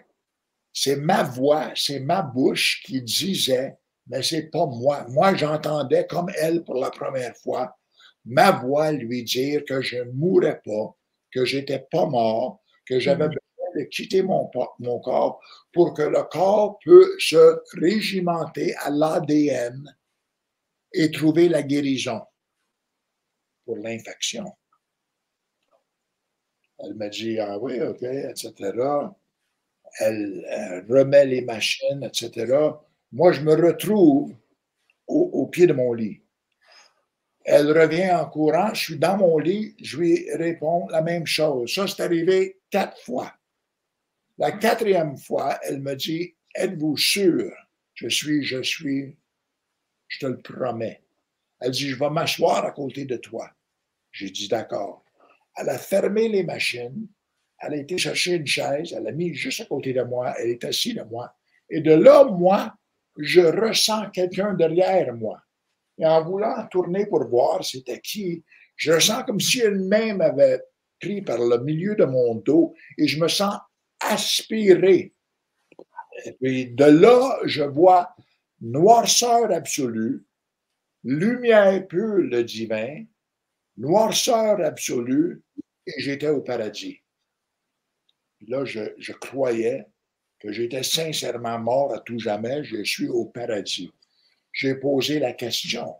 c'est ma voix, c'est ma bouche qui disait, mais c'est pas moi. Moi, j'entendais comme elle pour la première fois, ma voix lui dire que je ne mourrais pas, que j'étais pas mort, que j'avais mm-hmm. besoin de quitter mon, mon corps pour que le corps peut se régimenter à l'ADN et trouver la guérison pour l'infection. Elle m'a dit, ah oui, OK, etc elle, remet les machines, etc. Moi, je me retrouve au, pied de mon lit. Elle revient en courant, je suis dans mon lit, je lui réponds la même chose. Ça, c'est arrivé quatre fois. La quatrième fois, elle me dit, êtes-vous sûr? Je suis, je suis, je te le promets. Elle dit, je vais m'asseoir à côté de toi. J'ai dit, d'accord. Elle a fermé les machines, elle a été chercher une chaise, elle l'a mis juste à côté de moi, elle est assise de moi. Et de là, moi, je ressens quelqu'un derrière moi. Et en voulant tourner pour voir c'était qui, je ressens comme si main m'avait pris par le milieu de mon dos et je me sens aspiré. Et puis de là, je vois noirceur absolue, lumière pure, le divin, noirceur absolue, et j'étais au paradis là, je, croyais que j'étais sincèrement mort à tout jamais, je suis au paradis. J'ai posé la question,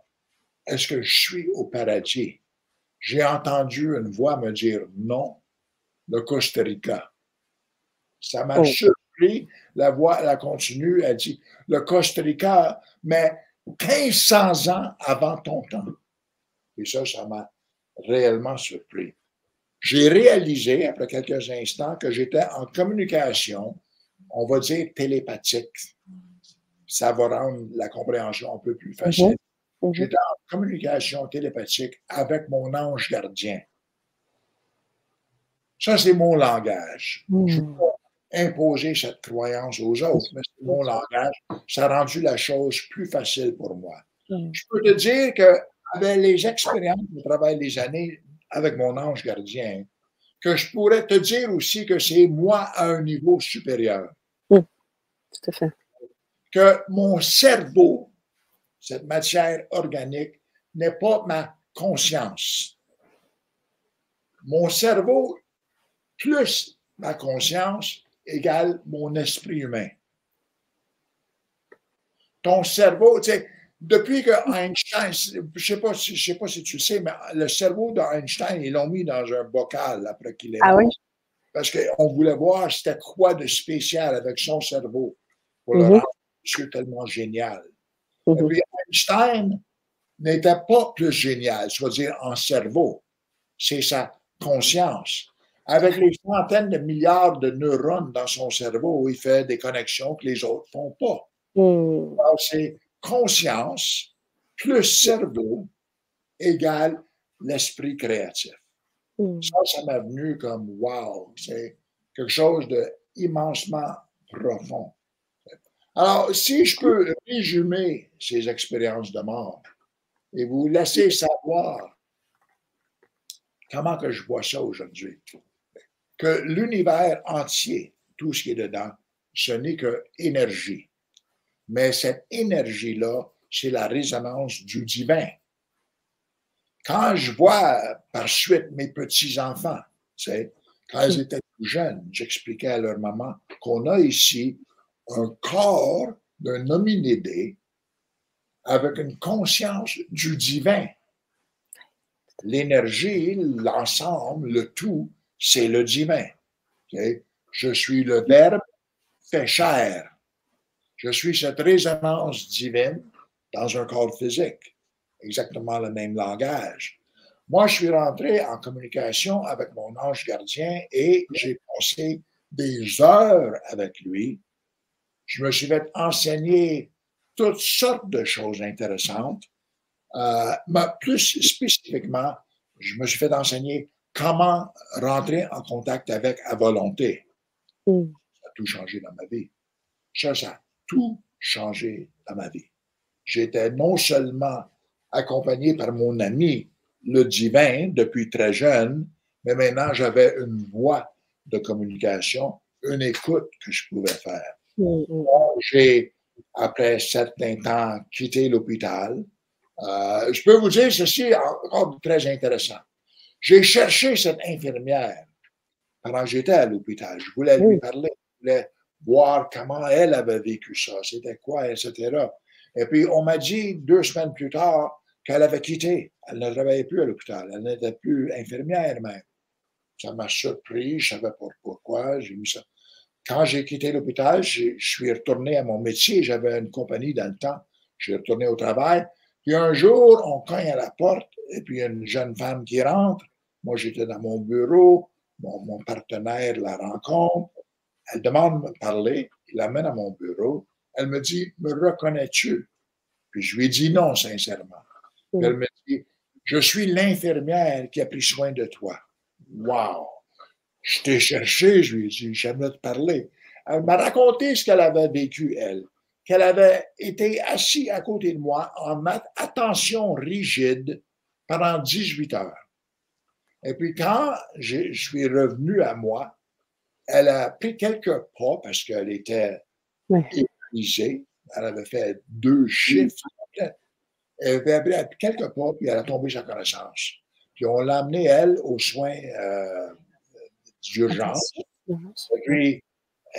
est-ce que je suis au paradis? J'ai entendu une voix me dire non, le Costa Rica. Ça m'a oh. surpris. La voix, elle a continué, elle dit, le Costa Rica, mais 1500 ans avant ton temps. Et ça, ça m'a réellement surpris. j'ai réalisé, après quelques instants, que j'étais en communication, on va dire télépathique. Ça va rendre la compréhension un peu plus facile. Mhm. Mhm. J'étais en communication télépathique avec mon ange gardien. Ça, c'est mon langage. Je ne peux pas imposer cette croyance aux autres, mais c'est mon langage. Ça a rendu la chose plus facile pour moi. Je peux te dire qu'avec les expériences de travail des années avec mon ange gardien, que je pourrais te dire aussi que c'est moi à un niveau supérieur. Oui, tout à fait. Que mon cerveau, cette matière organique, n'est pas ma conscience. Mon cerveau plus ma conscience égale mon esprit humain. Ton cerveau, tu sais, depuis que Einstein, je ne sais, pas si, sais pas si tu sais, mais le cerveau d'Einstein, ils l'ont mis dans un bocal après qu'il est ah, Oui? Parce qu'on voulait voir c'était quoi de spécial avec son cerveau pour le mm-hmm. rendre tellement génial. Mm-hmm. Et puis Einstein n'était pas plus génial, c'est-à-dire en cerveau. C'est sa conscience. Avec les centaines de milliards de neurones dans son cerveau, il fait des connexions que les autres ne font pas. Mm. C'est conscience plus cerveau égale l'esprit créatif. Mm. Ça, ça m'a venu comme wow, c'est quelque chose d'immensement profond. Alors, si je peux résumer ces expériences de mort et vous laisser savoir comment que je vois ça aujourd'hui, que l'univers entier, tout ce qui est dedans, ce n'est que énergie mais cette énergie-là, c'est la résonance du divin. Quand je vois par suite mes petits-enfants, quand ils étaient plus jeunes, j'expliquais à leur maman qu'on a ici un corps d'un hominidé avec une conscience du divin. L'énergie, l'ensemble, le tout, c'est le divin. Je suis le Verbe fait chair. Je suis cette résonance divine dans un corps physique, exactement le même langage. Moi, je suis rentré en communication avec mon ange gardien et j'ai passé des heures avec lui. Je me suis fait enseigner toutes sortes de choses intéressantes. Euh, mais plus spécifiquement, je me suis fait enseigner comment rentrer en contact avec à volonté. Mm. Ça a tout changé dans ma vie. Ça, ça tout changé dans ma vie. J'étais non seulement accompagné par mon ami, le divin, depuis très jeune, mais maintenant j'avais une voie de communication, une écoute que je pouvais faire. Mm-hmm. J'ai, après certain temps, quitté l'hôpital. Euh, je peux vous dire ceci encore très intéressant. J'ai cherché cette infirmière pendant que j'étais à l'hôpital. Je voulais lui parler, je voulais voir comment elle avait vécu ça, c'était quoi, etc. Et puis, on m'a dit deux semaines plus tard qu'elle avait quitté. Elle ne travaillait plus à l'hôpital. Elle n'était plus infirmière même. Ça m'a surpris. Je ne savais pas pourquoi. J'ai mis ça. Quand j'ai quitté l'hôpital, je suis retourné à mon métier. J'avais une compagnie dans le temps. Je suis retourné au travail. Puis un jour, on cogne à la porte et puis une jeune femme qui rentre. Moi, j'étais dans mon bureau. mon partenaire la rencontre. Elle demande de me parler, il l'amène à mon bureau. Elle me dit, me reconnais-tu? Puis je lui dis non, sincèrement. elle me dit, je suis l'infirmière qui a pris soin de toi. Wow! Je t'ai cherché, je lui ai dit, j'aimerais te parler. Elle m'a raconté ce qu'elle avait vécu, elle. Qu'elle avait été assise à côté de moi en attention rigide pendant 18 heures. Et puis quand je suis revenu à moi, elle a pris quelques pas parce qu'elle était épuisée. Elle avait fait deux chiffres. Elle avait pris quelques pas, puis elle a tombé sa connaissance. Puis on l'a amenée, elle, aux soins euh, d'urgence. Puis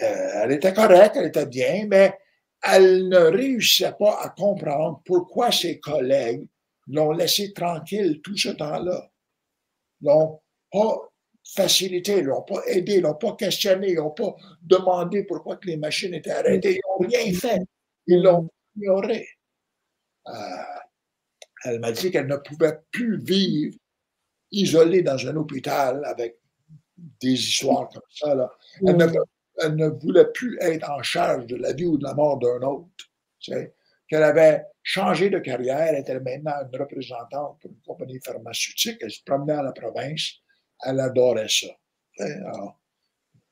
euh, elle était correcte, elle était bien, mais elle ne réussissait pas à comprendre pourquoi ses collègues l'ont laissée tranquille tout ce temps-là. L'ont pas facilité, ils n'ont pas aidé, ils n'ont pas questionné, ils n'ont pas demandé pourquoi que les machines étaient arrêtées. Ils n'ont rien fait. Ils l'ont ignoré. Euh, elle m'a dit qu'elle ne pouvait plus vivre isolée dans un hôpital avec des histoires comme ça. Là. Elle, ne, elle, ne, voulait plus être en charge de la vie ou de la mort d'un autre. Tu sais. Qu'elle avait changé de carrière, elle était maintenant une représentante pour une compagnie pharmaceutique, elle se promenait à la province, elle adorait ça. Alors,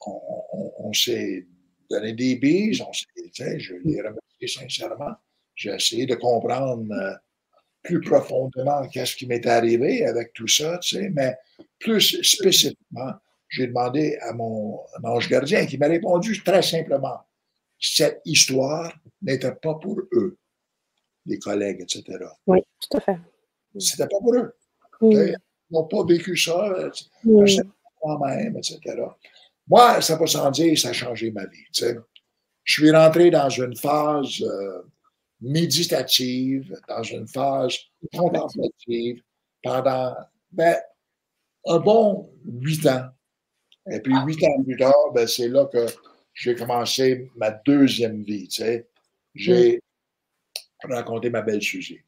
on, on, on s'est donné des bises, on s'est, je l'ai remercié sincèrement. J'ai essayé de comprendre euh, plus profondément qu'est-ce qui m'est arrivé avec tout ça, tu sais, mais plus spécifiquement, j'ai demandé à mon ange gardien qui m'a répondu très simplement, cette histoire n'était pas pour eux, les collègues, etc. Oui, tout à fait. C'était pas pour eux. N'ont pas vécu ça, moi-même, etc. Moi, ça va sans dire, ça a changé ma vie. Je suis rentré dans une phase euh, méditative, dans une phase contemplative pendant ben, un bon huit ans. Et puis huit ans plus tard, ben, c'est là que j'ai commencé ma deuxième vie. J'ai rencontré ma belle Suzy.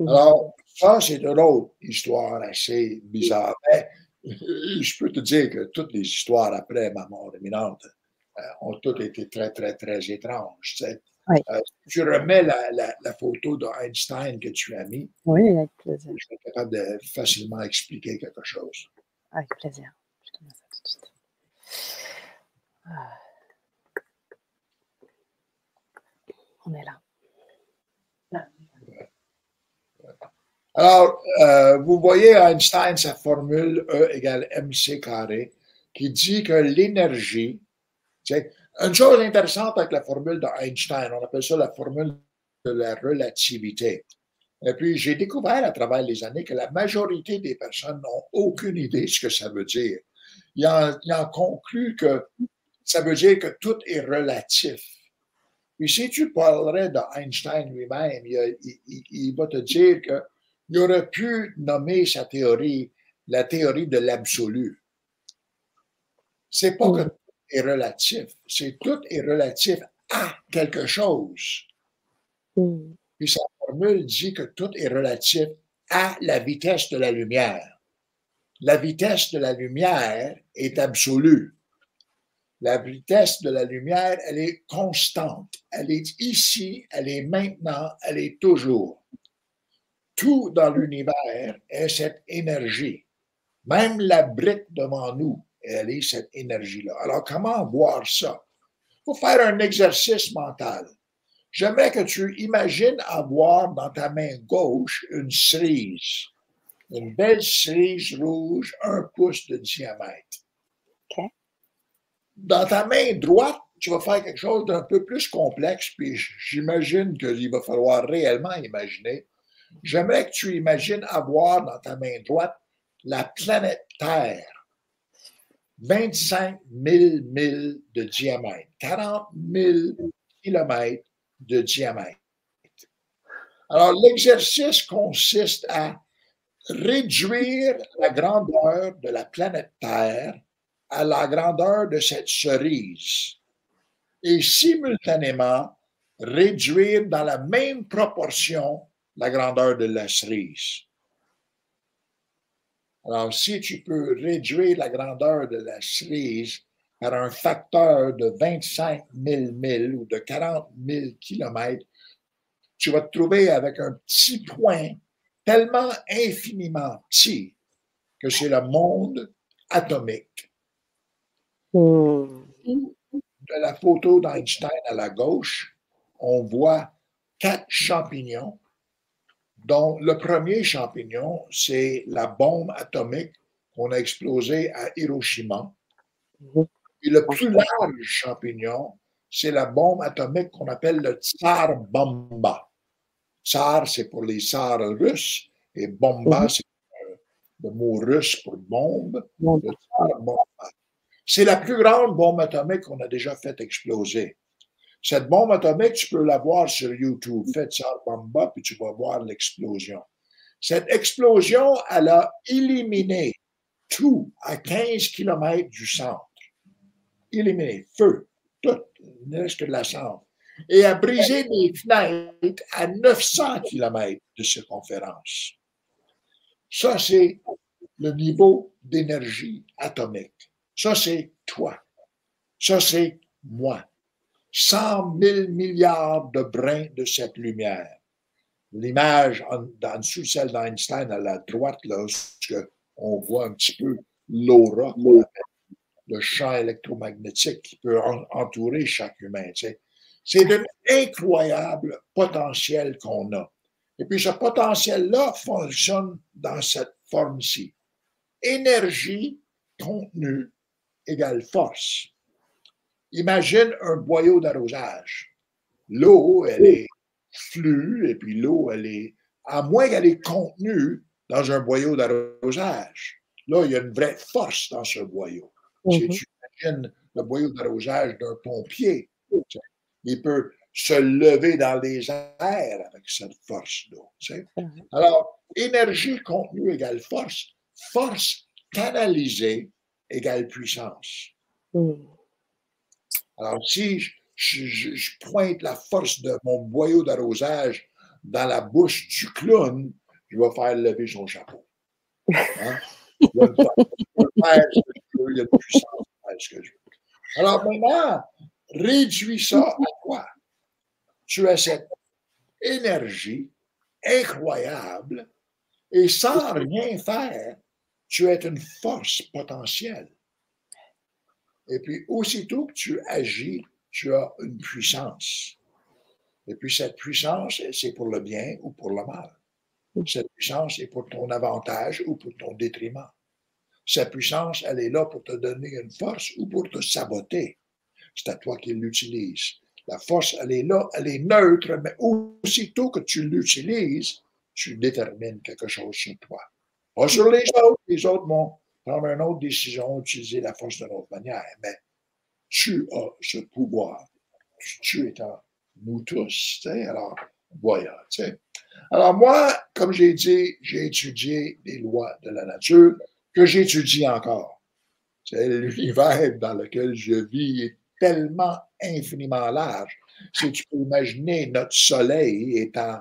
Alors, ça, c'est une autre histoire assez bizarre. Mais, je peux te dire que toutes les histoires après ma mort imminente euh, ont toutes été très, très, très étranges. Tu sais. Oui. Euh, tu remets la, la, la photo d'Einstein que tu as mis. Oui, avec plaisir. Je suis capable de facilement expliquer quelque chose. Avec plaisir. Je te mets ça tout de suite. Ah. On est là. Alors, euh, vous voyez Einstein, sa formule E égale mc carré, qui dit que l'énergie, une chose intéressante avec la formule d'Einstein, on appelle ça la formule de la relativité. Et puis, j'ai découvert à travers les années que la majorité des personnes n'ont aucune idée de ce que ça veut dire. Il en, il en conclut que ça veut dire que tout est relatif. Puis si tu parlerais d'Einstein lui-même, il, va te dire qu'il aurait pu nommer sa théorie la théorie de l'absolu. C'est pas que tout est relatif, c'est tout est relatif à quelque chose. Puis sa formule dit que tout est relatif à la vitesse de la lumière. La vitesse de la lumière est absolue. La vitesse de la lumière, elle est constante. Elle est ici, elle est maintenant, elle est toujours. Tout dans l'univers est cette énergie. Même la brique devant nous, elle est cette énergie-là. Alors, comment voir ça? Il faut faire un exercice mental. J'aimerais que tu imagines avoir dans ta main gauche une cerise, une belle cerise rouge, un pouce de diamètre. Dans ta main droite, tu vas faire quelque chose d'un peu plus complexe, puis j'imagine qu'il va falloir réellement imaginer. J'aimerais que tu imagines avoir dans ta main droite la planète Terre. 25 000 milles de diamètre, 40 000 kilomètres de diamètre. Alors, l'exercice consiste à réduire la grandeur de la planète Terre à la grandeur de cette cerise et simultanément réduire dans la même proportion la grandeur de la cerise. Alors, si tu peux réduire la grandeur de la cerise par un facteur de 25 000 milles ou de 40 000 kilomètres, tu vas te trouver avec un petit point tellement infiniment petit que c'est le monde atomique. Mm. De la photo d'Einstein à la gauche, on voit quatre champignons, dont le premier champignon, c'est la bombe atomique qu'on a explosée à Hiroshima. Et le plus large champignon, c'est la bombe atomique qu'on appelle le Tsar Bomba. Tsar, c'est pour les tsars russes, et Bomba, Mhm. c'est le mot russe pour bombe. Le Tsar Bomba. C'est la plus grande bombe atomique qu'on a déjà fait exploser. Cette bombe atomique, tu peux la voir sur YouTube. Fais Tsar Bomba, puis tu vas voir l'explosion. Cette explosion, elle a éliminé tout à 15 km du centre. Éliminé, feu, tout, il ne reste que de la cendre. Et a brisé des fenêtres à 900 km de circonférence. Ça, c'est le niveau d'énergie atomique. Ça, c'est toi. Ça, c'est moi. 100 000 milliards de brins de cette lumière. L'image en, en dessous, celle d'Einstein à la droite, là, on voit un petit peu l'aura, le champ électromagnétique qui peut entourer chaque humain. C'est un incroyable potentiel qu'on a. Et puis ce potentiel-là fonctionne dans cette forme-ci. Énergie, contenu, égale force. Imagine un boyau d'arrosage. L'eau, elle est flux, et puis l'eau, elle est, à moins qu'elle est contenue dans un boyau d'arrosage. Là, il y a une vraie force dans ce boyau. Si mhm. tu imagines le boyau d'arrosage d'un pompier, il peut se lever dans les airs avec cette force d'eau. Mhm. Alors, énergie contenue égale force. Force canalisée égale puissance. Mhm. Alors, si je, pointe la force de mon boyau d'arrosage dans la bouche du clown, je vais faire lever son chapeau. Hein? Il y a puissance ce que je veux. Alors maintenant, réduis ça à quoi? Tu as cette énergie incroyable et sans rien faire, tu es une force potentielle. Et puis, aussitôt que tu agis, tu as une puissance. Et puis, cette puissance, c'est pour le bien ou pour le mal. Cette puissance est pour ton avantage ou pour ton détriment. Cette puissance, elle est là pour te donner une force ou pour te saboter. C'est à toi qui l'utilises. La force, elle est là, elle est neutre, mais aussitôt que tu l'utilises, tu détermines quelque chose sur toi. Pas sur les autres. Les autres vont prendre une autre décision, utiliser la force d'une autre manière. Mais tu as ce pouvoir. Tu, es en nous tous. Alors, voilà. Alors moi, comme j'ai dit, j'ai étudié les lois de la nature que j'étudie encore. L'univers dans lequel je vis est tellement infiniment large. Si tu peux imaginer notre Soleil étant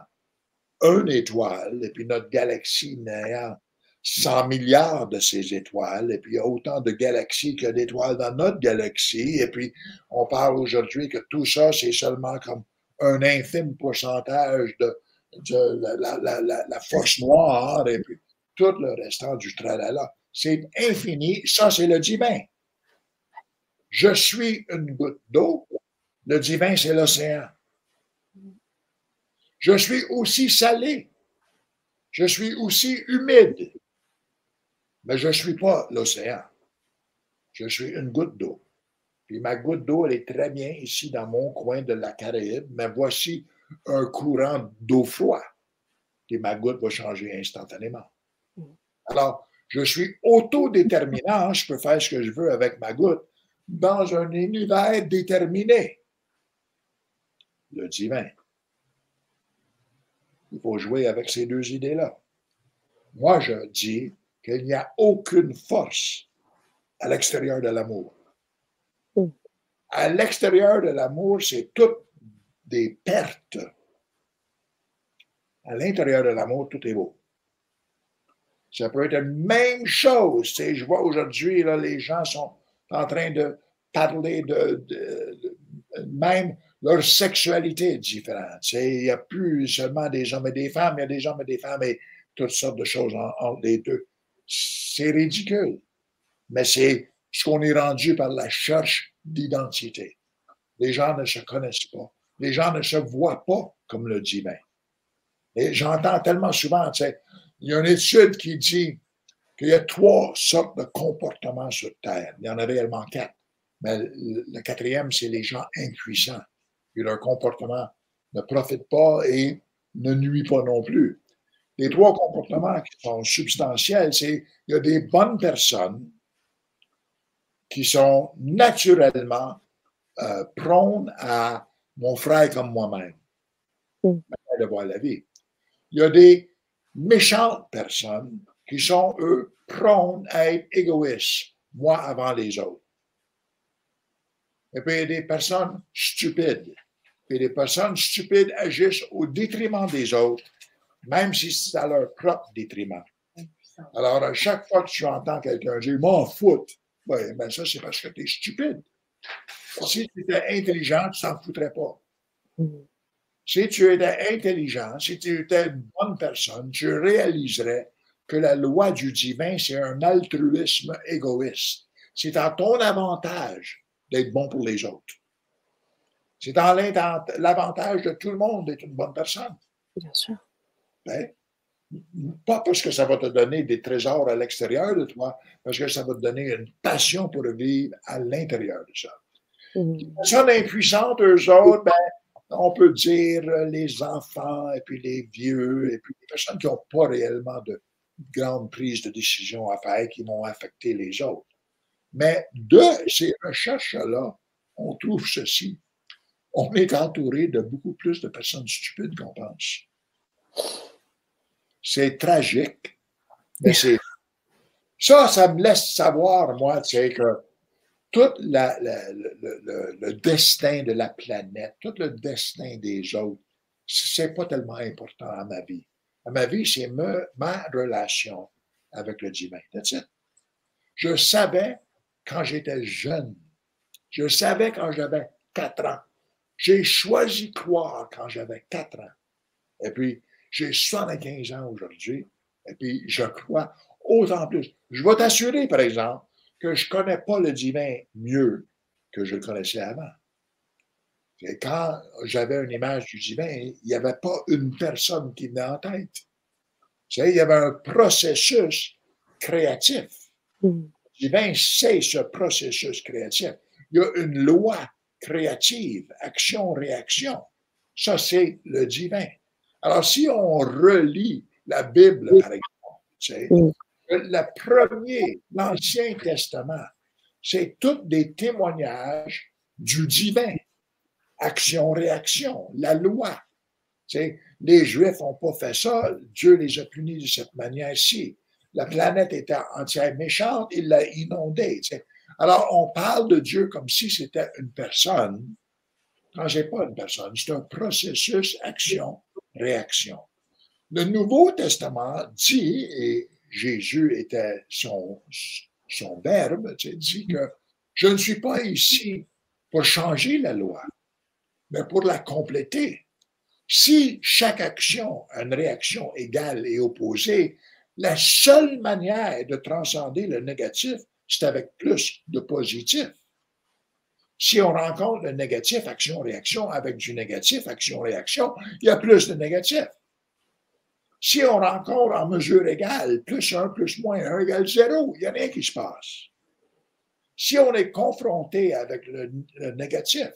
une étoile, et puis notre galaxie n'ayant 100 milliards de ces étoiles, et puis il y a autant de galaxies que d'étoiles dans notre galaxie, et puis on parle aujourd'hui que tout ça, c'est seulement comme un infime pourcentage de, la, force noire et puis tout le restant du tralala. C'est infini. Ça, c'est le divin. Je suis une goutte d'eau. Le divin, c'est l'océan. Je suis aussi salé. Je suis aussi humide. Mais je ne suis pas l'océan. Je suis une goutte d'eau. Puis ma goutte d'eau, elle est très bien ici dans mon coin de la Caraïbe, mais voici un courant d'eau froide. Et ma goutte va changer instantanément. Alors, je suis autodéterminant, je peux faire ce que je veux avec ma goutte dans un univers déterminé. Le divin. Il faut jouer avec ces deux idées-là. Moi, je dis qu'il n'y a aucune force à l'extérieur de l'amour. Mm. À l'extérieur de l'amour, c'est toutes des pertes. À l'intérieur de l'amour, tout est beau. Ça peut être la même chose. Tu je vois aujourd'hui, là, les gens sont en train de parler de, même leur sexualité est différente. Il n'y a plus seulement des hommes et des femmes, il y a des hommes et des femmes et toutes sortes de choses entre les deux. C'est ridicule. Mais c'est ce qu'on est rendu par la recherche d'identité. Les gens ne se connaissent pas. Les gens ne se voient pas comme le divin. Et j'entends tellement souvent, tu sais, il y a une étude qui dit qu'il y a trois sortes de comportements sur Terre. Il y en a réellement quatre. Mais le quatrième, c'est les gens impuissants. Et leur comportement ne profite pas et ne nuit pas non plus. Les trois comportements qui sont substantiels, c'est qu'il y a des bonnes personnes qui sont naturellement euh, prônes à mon frère comme moi-même, mm. de voir la vie. Il y a des méchantes personnes qui sont, eux, prônes à être égoïstes, moi avant les autres. Et puis, il y a des personnes stupides. Et des personnes stupides agissent au détriment des autres, même si c'est à leur propre détriment. Alors, à chaque fois que tu entends quelqu'un dire m'en foutre, ben, ben ça, c'est parce que tu es stupide. Si tu étais intelligent, tu t'en foutrais pas. Mm. Si tu étais intelligent, si tu étais une bonne personne, tu réaliserais que la loi du divin, c'est un altruisme égoïste. C'est en ton avantage d'être bon pour les autres. C'est en l'avantage de tout le monde d'être une bonne personne. Bien sûr. Ben, pas parce que ça va te donner des trésors à l'extérieur de toi, parce que ça va te donner une passion pour vivre à l'intérieur de ça. Mm. Les personnes impuissantes, eux autres, ben, on peut dire les enfants et puis les vieux et puis les personnes qui n'ont pas réellement de grandes prises de décision à faire qui vont affecter les autres. Mais de ces recherches-là, on trouve ceci. On est entouré de beaucoup plus de personnes stupides qu'on pense. C'est tragique, mais c'est. Ça, ça me laisse savoir, moi, tu sais, que tout la, la, le, le, le, destin de la planète, tout le destin des autres, c'est pas tellement important à ma vie. À ma vie, c'est ma relation avec le divin. That's it. Je savais quand j'étais jeune. Je savais quand j'avais quatre ans. J'ai choisi croire quand j'avais quatre ans. Et puis, j'ai 75 ans aujourd'hui. Et puis, je crois autant plus. Je vais t'assurer, par exemple, que je ne connais pas le divin mieux que je le connaissais avant. Et quand j'avais une image du divin, il n'y avait pas une personne qui venait en tête. Tu sais, il y avait un processus créatif. Mm. Le divin, c'est ce processus créatif. Il y a une loi créative, action-réaction. Ça, c'est le divin. Alors, si on relit la Bible, par exemple, Mm. le premier, l'Ancien Testament, c'est tous des témoignages du divin. Action-réaction, la loi. Les Juifs n'ont pas fait ça, Dieu les a punis de cette manière-ci. La planète était entière méchante, il l'a inondée. Alors, on parle de Dieu comme si c'était une personne, quand c'est pas une personne, c'est un processus action-réaction. Le Nouveau Testament dit, et Jésus était son, son verbe, dit que je ne suis pas ici pour changer la loi, mais pour la compléter. Si chaque action a une réaction égale et opposée, la seule manière de transcender le négatif, c'est avec plus de positif. Si on rencontre le négatif, action-réaction, avec du négatif, action-réaction, il y a plus de négatif. Si on rencontre en mesure égale, plus 1 plus moins 1 égale 0, il n'y a rien qui se passe. Si on est confronté avec le, le négatif,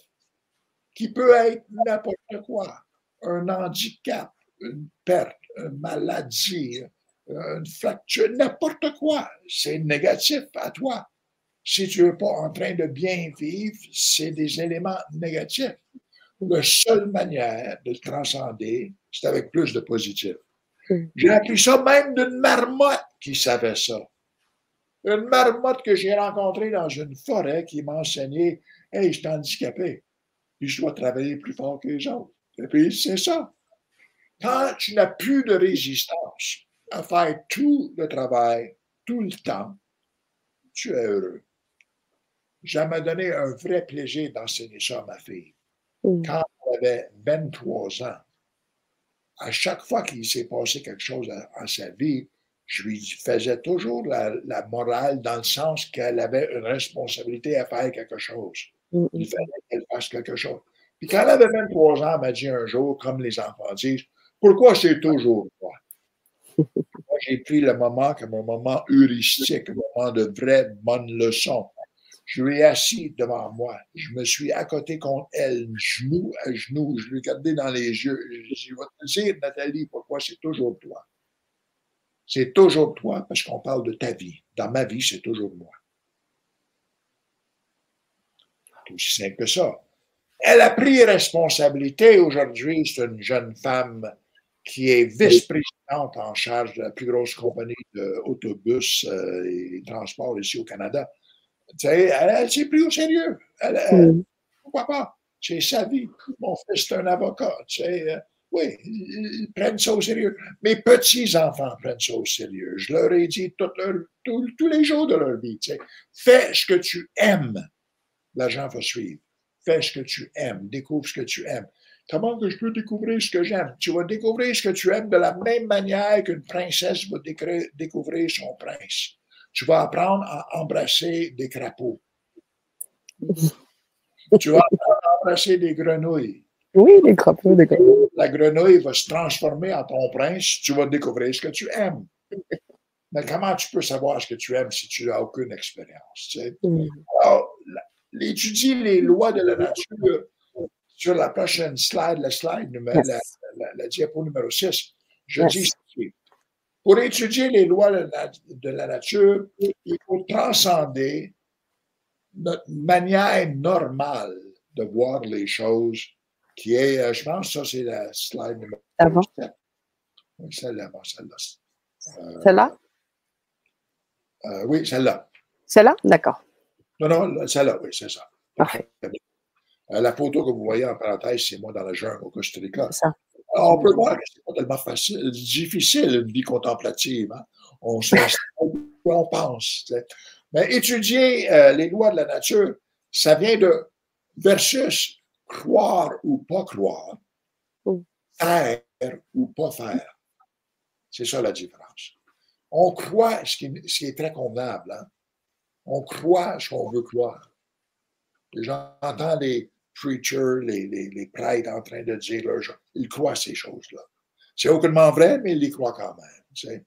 qui peut être n'importe quoi, un handicap, une perte, une maladie, une fracture, n'importe quoi, c'est négatif à toi. Si tu n'es pas en train de bien vivre, c'est des éléments négatifs. La seule manière de le transcender, c'est avec plus de positif. Mm. J'ai appris ça même d'une marmotte qui savait ça. Une marmotte que j'ai rencontrée dans une forêt qui m'a enseigné Hey, je suis handicapé, puis je dois travailler plus fort que les autres. Et puis, c'est ça. Quand tu n'as plus de résistance à faire tout le travail, tout le temps, tu es heureux. Ça m'a donné un vrai plaisir d'enseigner ça à ma fille. Mm. Quand elle avait 23 ans, à chaque fois qu'il s'est passé quelque chose en sa vie, je lui faisais toujours la, la morale dans le sens qu'elle avait une responsabilité à faire quelque chose. Mm, Il fallait qu'elle fasse quelque chose. Puis quand elle avait 23 ans, elle m'a dit un jour, comme les enfants disent, pourquoi c'est toujours moi? [LAUGHS] Moi, j'ai pris le moment comme un moment heuristique, un moment de vraie bonne leçon. Je lui ai assis devant moi. Je me suis à côté contre elle, genou à genou. Je lui ai regardé dans les yeux. Je lui ai dit, je vais te dire, Nathalie, pourquoi c'est toujours toi? C'est toujours toi parce qu'on parle de ta vie. Dans ma vie, c'est toujours moi. C'est aussi simple que ça. Elle a pris responsabilité. Aujourd'hui, c'est une jeune femme qui est vice-présidente en charge de la plus grosse compagnie d'autobus euh, et transports ici au Canada. Tu sais, elle, s'est pris au sérieux. Elle- elle- Mm. pourquoi pas? C'est sa vie. Mon fils est un avocat. Tu sais, euh, Oui, ils, prennent ça au sérieux. Mes petits-enfants prennent ça au sérieux. Je leur ai dit tous les jours de leur vie, fais ce que tu aimes. L'argent va suivre. Fais ce que tu aimes. Découvre ce que tu aimes. Comment que je peux découvrir ce que j'aime? Tu vas découvrir ce que tu aimes de la même manière qu'une princesse va découvrir son prince. Tu vas apprendre à embrasser des crapauds. [LAUGHS] tu vas apprendre à embrasser des grenouilles. Oui, des crapauds, des grenouilles. La grenouille va se transformer en ton prince. Tu vas découvrir ce que tu aimes. Mais comment tu peux savoir ce que tu aimes si tu n'as aucune expérience? Mm. Alors, étudier les lois de la nature sur la prochaine slide, la slide numéro, la, diapo numéro 6, je dis ceci. Pour étudier les lois de la nature, il faut transcender notre manière normale de voir les choses, qui est, euh, je pense, ça c'est la slide numéro 7. Celle-là, celle-là. Euh, celle-là? Euh, oui, celle-là. Celle-là? D'accord. Non, non, celle-là, oui, c'est ça. Parfait. Euh, la photo que vous voyez en parenthèse, c'est moi dans la jungle au Costa Rica. Alors, on peut voir que c'est pas tellement facile, difficile une vie contemplative. Hein. On se on pense. Mais étudier euh, les lois de la nature, ça vient de versus croire ou pas croire, faire ou pas faire. C'est ça la différence. On croit ce qui, est très convenable. Hein. On croit ce qu'on veut croire. J'entends les preachers, les, les, prêtres en train de dire Ils croient ces choses-là. C'est aucunement vrai, mais ils les croient quand même.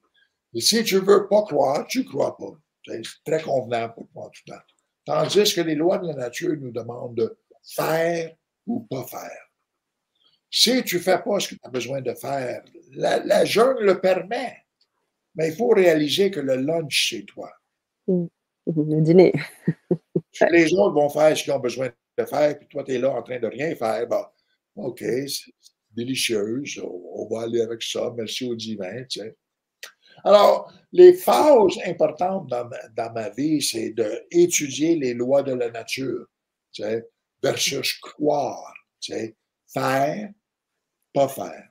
Et si tu ne veux pas croire, tu ne crois pas. C'est très convenable pour toi tout le temps. Tandis que les lois de la nature nous demandent de faire ou pas faire. Si tu ne fais pas ce que tu as besoin de faire, la, la jeûne le permet. Mais il faut réaliser que le lunch, c'est toi. Mm. Le dîner. les autres vont faire ce qu'ils ont besoin de faire, puis toi, tu es là en train de rien faire. Bon, OK, c'est délicieux, on, va aller avec ça, merci au divin. Tu sais. Alors, les phases importantes dans ma, dans ma vie, c'est d'étudier les lois de la nature, tu sais, versus croire, tu sais, faire, pas faire.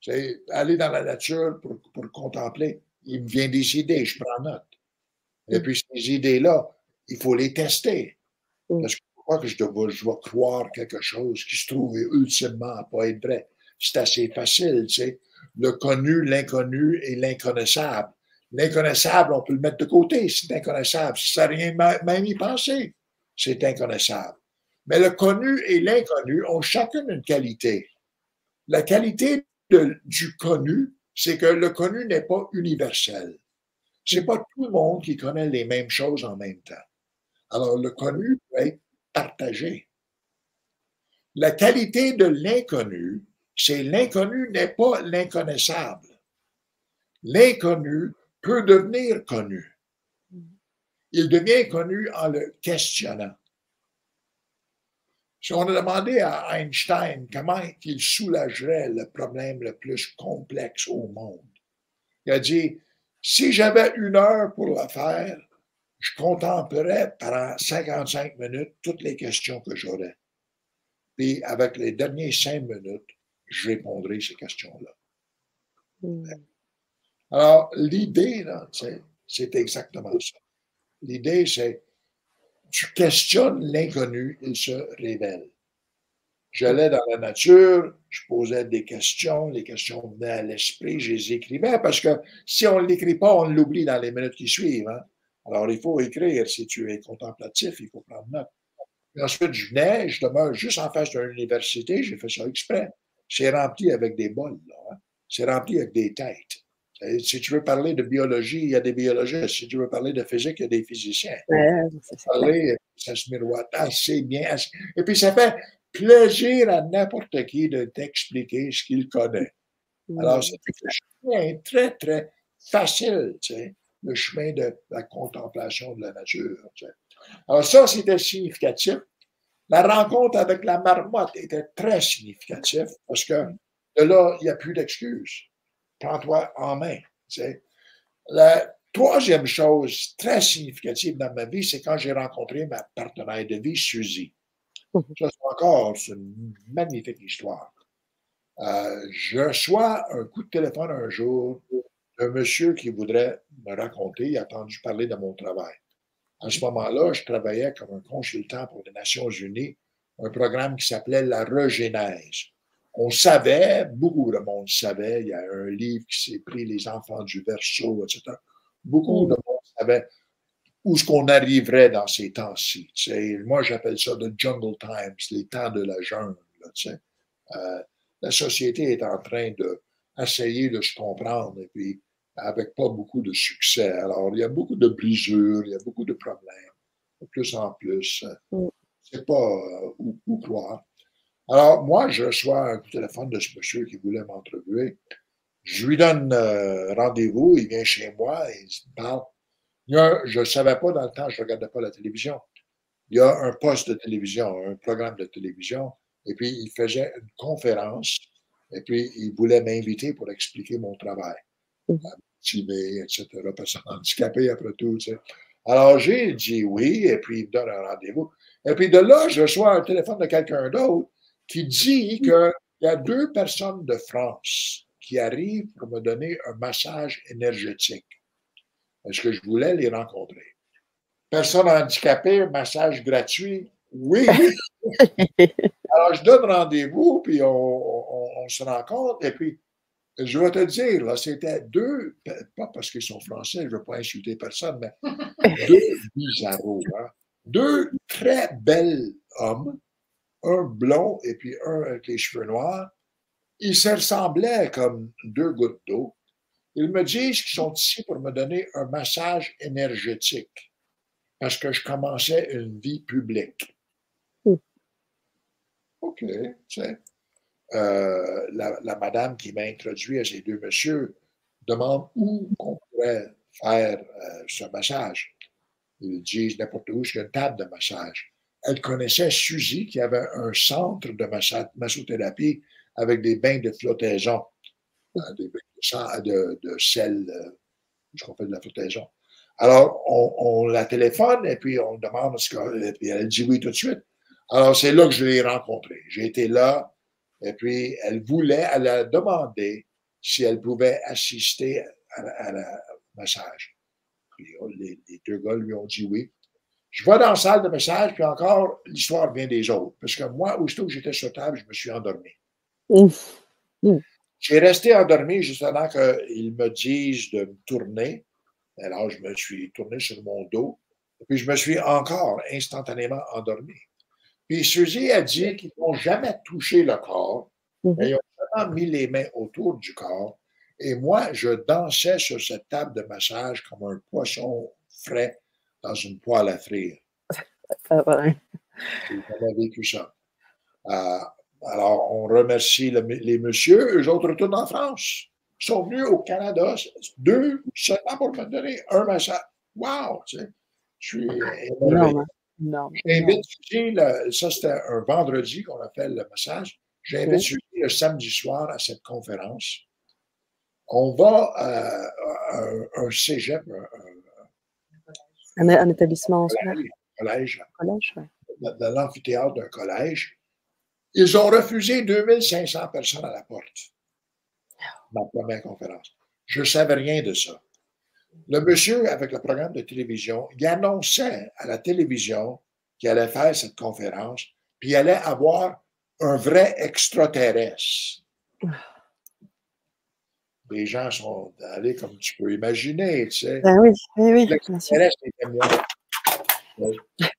Tu sais, aller dans la nature pour, pour contempler. Il me vient des idées, je prends note. Et puis, ces idées-là, il faut les tester. Mm. Parce que crois que je dois, croire quelque chose qui se trouve ultimement à pas être vrai. C'est assez facile, tu sais. Le connu, l'inconnu et l'inconnaissable. L'inconnaissable, on peut le mettre de côté, c'est inconnaissable. Si ça n'a rien même y penser, c'est inconnaissable. Mais le connu et l'inconnu ont chacun une qualité. La qualité du connu, c'est que le connu n'est pas universel. C'est pas tout le monde qui connaît les mêmes choses en même temps. Alors, le connu peut partagé. La qualité de l'inconnu, c'est l'inconnu n'est pas l'inconnaissable. L'inconnu peut devenir connu. Il devient connu en le questionnant. Si on a demandé à Einstein comment il soulagerait le problème le plus complexe au monde, il a dit, si j'avais une heure pour le faire, je contemplerais pendant 55 minutes toutes les questions que j'aurais. Puis avec les dernières cinq minutes, je répondrai ces questions-là. Hmm. Alors, l'idée, c'est exactement ça. L'idée, c'est tu questionnes l'inconnu, il se révèle. J'allais dans la nature, je posais des questions, les questions venaient à l'esprit, je les écrivais parce que si on ne l'écrit pas, on l'oublie dans les minutes qui suivent. Hein. Alors, il faut écrire. Si tu es contemplatif, il faut prendre note. ensuite, je venais, je demeure juste en face d'une université, j'ai fait ça exprès. C'est rempli avec des bols, hein. c'est rempli avec des têtes. Si tu veux parler de biologie, il y a des biologistes. Si tu veux parler de physique, il y a des physiciens. parler, ça se miroite assez bien. Et puis, ça fait plaisir à n'importe qui de t'expliquer ce qu'il connaît. Alors, c'est très, très facile, tu sais, le chemin de la contemplation de la nature. Alors, ça, c'était significatif. La rencontre avec la marmotte était très significative parce que de là, il n'y a plus d'excuses. Prends-toi en main. Tu sais. La troisième chose très significative dans ma vie, c'est quand j'ai rencontré ma partenaire de vie, Suzy. Ça, c'est encore une magnifique histoire. Euh, je reçois un coup de téléphone un jour d'un monsieur qui voudrait me raconter, il a entendu parler de mon travail. À ce moment-là, je travaillais comme un consultant pour les Nations Unies, un programme qui s'appelait La Regénèse. On savait, beaucoup de monde savait, il y a un livre qui s'est pris Les enfants du verso, etc. Beaucoup de monde savait où est-ce qu'on arriverait dans ces temps-ci. Moi, j'appelle ça the jungle times, les temps de la jungle. Euh, la société est en train d'essayer de se comprendre et puis avec pas beaucoup de succès. Alors, il y a beaucoup de brisures, il y a beaucoup de problèmes, de plus en plus. C'est pas euh, où, où, croire. Alors, moi, je reçois un coup de téléphone de ce monsieur qui voulait m'entrevuer. Je lui donne euh, rendez-vous, il vient chez moi et il me parle je ne savais pas dans le temps, je ne regardais pas la télévision. Il y a un poste de télévision, un programme de télévision, et puis il faisait une conférence, et puis il voulait m'inviter pour expliquer mon travail. Motivé, etc. Parce que handicapé après tout. Tu sais. Alors j'ai dit oui, et puis il me donne un rendez-vous. Et puis de là, je reçois un téléphone de quelqu'un d'autre qui dit mmh. qu'il y a deux personnes de France qui arrivent pour me donner un massage énergétique. Est-ce que je voulais les rencontrer? Personne handicapée, massage gratuit? Oui. [LAUGHS] [LAUGHS] Alors, je donne rendez-vous, puis on, se rencontre, et puis je vais te dire, là, c'était deux, pas parce qu'ils sont français, je ne veux pas insulter personne, mais [LAUGHS] deux bizarros, hein? deux très bels hommes, un blond et puis un avec les cheveux noirs. Ils se ressemblaient comme deux gouttes d'eau. Ils me disent qu'ils sont ici pour me donner un massage énergétique parce que je commençais une vie publique. OK, tu sais. Euh, la, madame qui m'a introduit à ces deux messieurs demande où on pourrait faire euh, ce massage. Ils disent n'importe où, a une table de massage. Elle connaissait Suzy qui avait un centre de massothérapie avec des bains de flottaison. Euh, des bains de, de, sel, euh, qu'on fait de la flottaison. Alors, on, la téléphone et puis on demande ce qu'elle puis elle dit oui tout de suite. Alors, c'est là que je l'ai rencontrée. J'ai été là et puis elle voulait, elle a demandé si elle pouvait assister à, la massage. Oh, les, deux gars lui ont dit oui. Je vais dans la salle de massage, puis encore, l'histoire vient des autres. Parce que moi, aussitôt que j'étais sur table, je me suis endormi. Ouf. J'ai resté endormi justement qu'ils me disent de me tourner. Alors, je me suis tourné sur mon dos. Et puis, je me suis encore instantanément endormi. Puis, Suzy a dit qu'ils n'ont jamais touché le corps, mhm. mais ils ont vraiment mis les mains autour du corps. Et moi, je dansais sur cette table de massage comme un poisson frais dans une poêle à frire. [LAUGHS] J'ai vécu ça. Euh, alors, on remercie les messieurs. Eux autres retournent en France. Ils sont venus au Canada, deux seulement pour me donner un massage. Wow! Tu sais, je suis énorme. Non, J'invite ça c'était un vendredi qu'on appelle le massage. J'invite Suzy le samedi soir à cette conférence. On va à un, cégep, un, un, établissement scolaire. Collège. collège Dans l'amphithéâtre d'un collège. Ils ont refusé 2500 personnes à la porte. Ma première conférence. Je ne savais rien de ça. Le monsieur, avec le programme de télévision, il annonçait à la télévision qu'il allait faire cette conférence, puis il allait avoir un vrai extraterrestre. Les gens sont allés comme tu peux imaginer, tu sais. Ben oui, oui, oui. L'extraterrestre moi.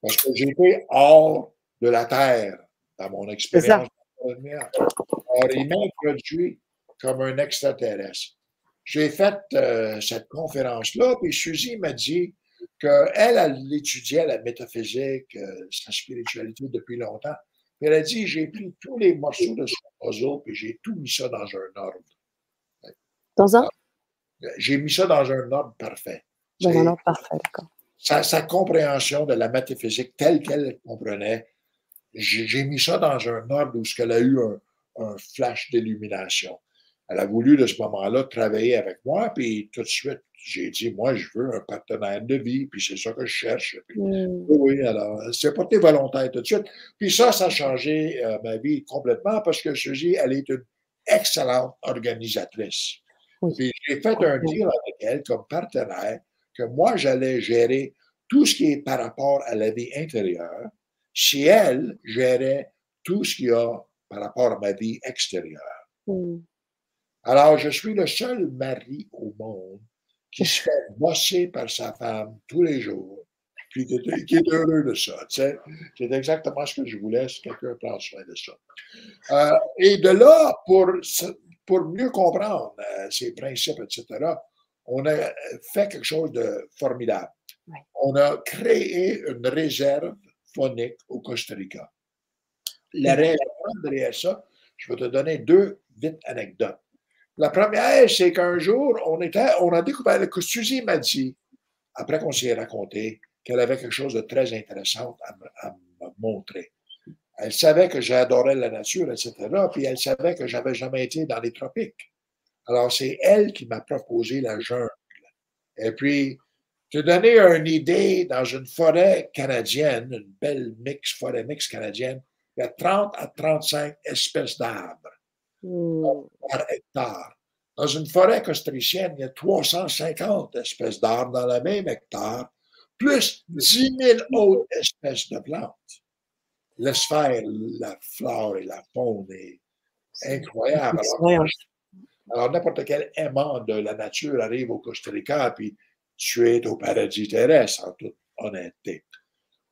Parce que j'étais hors de la Terre dans mon expérience. Alors, il m'a introduit comme un extraterrestre. J'ai fait euh, cette conférence-là, puis Suzy m'a dit qu'elle, elle étudiait la métaphysique, euh, sa spiritualité depuis longtemps. Puis elle a dit j'ai pris tous les morceaux de son puzzle, puis j'ai tout mis ça dans un ordre. Dans un? J'ai mis ça dans un ordre parfait. Dans un ordre parfait, d'accord. Sa, sa, compréhension de la métaphysique telle qu'elle comprenait j'ai mis ça dans un ordre où elle a eu un, flash d'illumination. Elle a voulu, de ce moment-là, travailler avec moi, puis tout de suite, j'ai dit, moi, je veux un partenaire de vie, puis c'est ça que je cherche. Mm. Oui, alors, c'est pas tes volontaires tout de suite. Puis ça, ça a changé euh, ma vie complètement parce que Suzy, elle est une excellente organisatrice. j'ai fait un deal avec elle comme partenaire que moi, j'allais gérer tout ce qui est par rapport à la vie intérieure, si elle gérait tout ce qu'il y a par rapport à ma vie extérieure. Hmm. Alors, je suis le seul mari au monde qui se fait bosser par sa femme tous les jours, puis qui est, heureux de ça. C'est exactement ce que je voulais si quelqu'un prend soin de ça. Euh, et de là, pour, pour mieux comprendre euh, ces principes, etc., on a fait quelque chose de formidable. On a créé une réserve phonique au Costa Rica. La raison derrière ça, je vais te donner deux vite anecdotes. La première, c'est qu'un jour, on, a découvert que Suzy m'a dit, après qu'on s'y raconté, qu'elle avait quelque chose de très intéressant à, me montrer. Elle savait que j'adorais la nature, etc. Puis elle savait que j'avais jamais été dans les tropiques. Alors, c'est elle qui m'a proposé la jungle. Et puis, te donner une idée, dans une forêt canadienne, une belle mix, forêt mix canadienne, il y a 30 à 35 espèces d'arbres par hectare. Dans une forêt costricienne, il y a 350 espèces d'arbres dans la même hectare, plus 10 000 autres espèces de plantes. La sphère, la flore et la faune est incroyable. Alors, n'importe quel aimant de la nature arrive au Costa Rica, puis tu es au paradis terrestre, en toute honnêteté.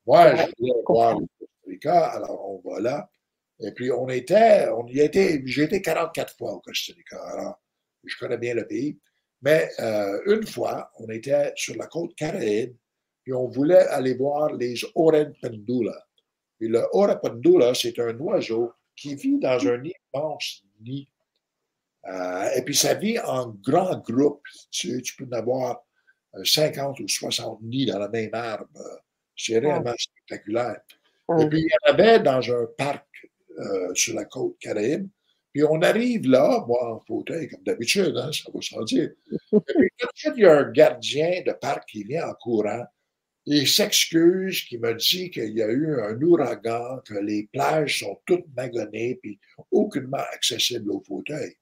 Moi, je voulais voir le Costa Rica, alors on va là. Et puis, on était, on y était, j'ai été 44 fois au Costa Rica, alors je connais bien le pays. Mais euh, une fois, on était sur la côte caraïbe, puis on voulait aller voir les Oren Pendula. Puis le Oren Pendula, c'est un oiseau qui vit dans un immense nid. Euh, et puis ça vit en grand groupe. Tu, tu peux en avoir 50 ou 60 nids dans la même arbre. C'est réellement spectaculaire. Et puis, il y en avait dans un parc euh, sur la côte caraïbe. Puis on arrive là, moi en fauteuil, comme d'habitude, hein, ça va sans dire. Puis tout de suite, il y a un gardien de parc qui vient en courant. Il s'excuse, qui me dit qu'il y a eu un ouragan, que les plages sont toutes magonnées, puis aucunement accessibles au fauteuil.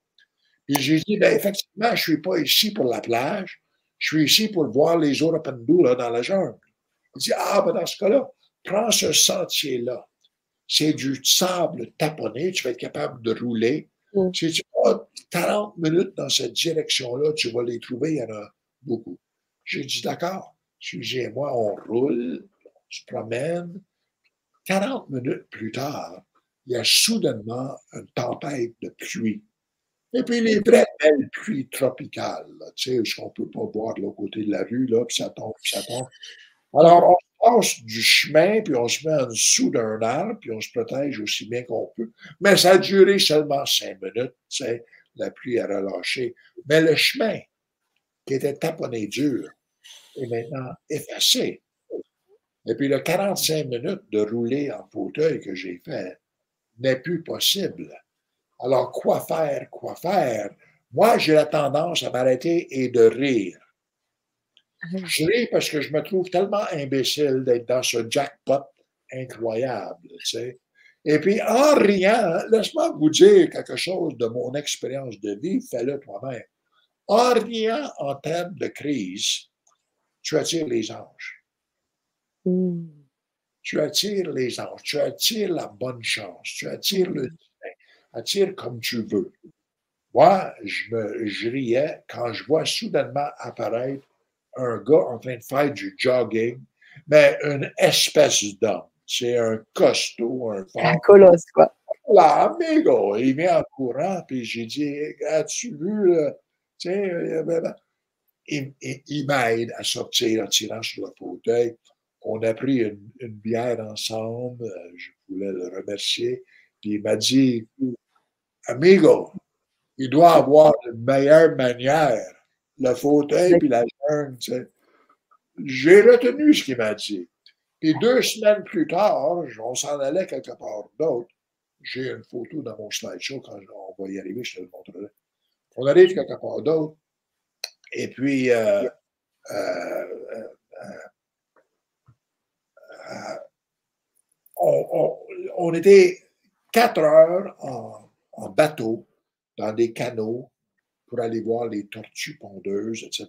Puis j'ai dit, ben effectivement, je ne suis pas ici pour la plage, je suis ici pour voir les Orapandou dans la jungle. Il dit, ah, ben dans ce cas-là, prends ce sentier-là. C'est du sable taponné, tu vas être capable de rouler. Mm. Si tu vas 40 minutes dans cette direction-là, tu vas les trouver, il y en a beaucoup. J'ai dit, d'accord. Suzy et moi, on roule, on se promène. 40 minutes plus tard, il y a soudainement une tempête de pluie. Et puis les vraies belles pluies tropicales, tu sais, ce qu'on ne peut pas voir de l'autre côté de la rue, là, puis ça tombe, puis ça tombe. Alors, on passe du chemin, puis on se met en dessous d'un arbre, puis on se protège aussi bien qu'on peut. Mais ça a duré seulement cinq minutes, tu sais, la pluie a relâché. Mais le chemin, qui était taponné dur, est maintenant effacé. Et puis le 45 minutes de rouler en fauteuil que j'ai fait n'est plus possible. Alors, quoi faire, quoi faire? Moi, j'ai la tendance à m'arrêter et de rire. Je ris parce que je me trouve tellement imbécile d'être dans ce jackpot incroyable, tu sais. Et puis, en riant, laisse-moi vous dire quelque chose de mon expérience de vie, fais-le toi-même. En riant en termes de crise, tu attires les anges. Mm. Tu attires les anges, tu attires la bonne chance, tu attires le attire comme tu veux. Moi, je, me, je riais quand je vois soudainement apparaître un gars en train de faire du jogging, mais une espèce d'homme. C'est un costaud, un Un colosse, quoi. Là, amigo, il vient en courant, puis j'ai dit, as-tu vu, ben, ben. il, il, m'aide à sortir en tirant sur le fauteuil. On a pris une, une bière ensemble, euh, je voulais le remercier. Puis il m'a dit, amigo, il doit avoir une meilleure manière, le fauteuil puis la J'ai retenu ce qu'il m'a dit. Puis deux semaines plus tard, on s'en allait quelque part d'autre. J'ai une photo dans mon slideshow quand on va arriver, je te le montrerai. On arrive quelque part d'autre. Et puis, euh, euh, euh, on, était quatre heures en, en bateau dans des canaux pour aller voir les tortues pondeuses, etc.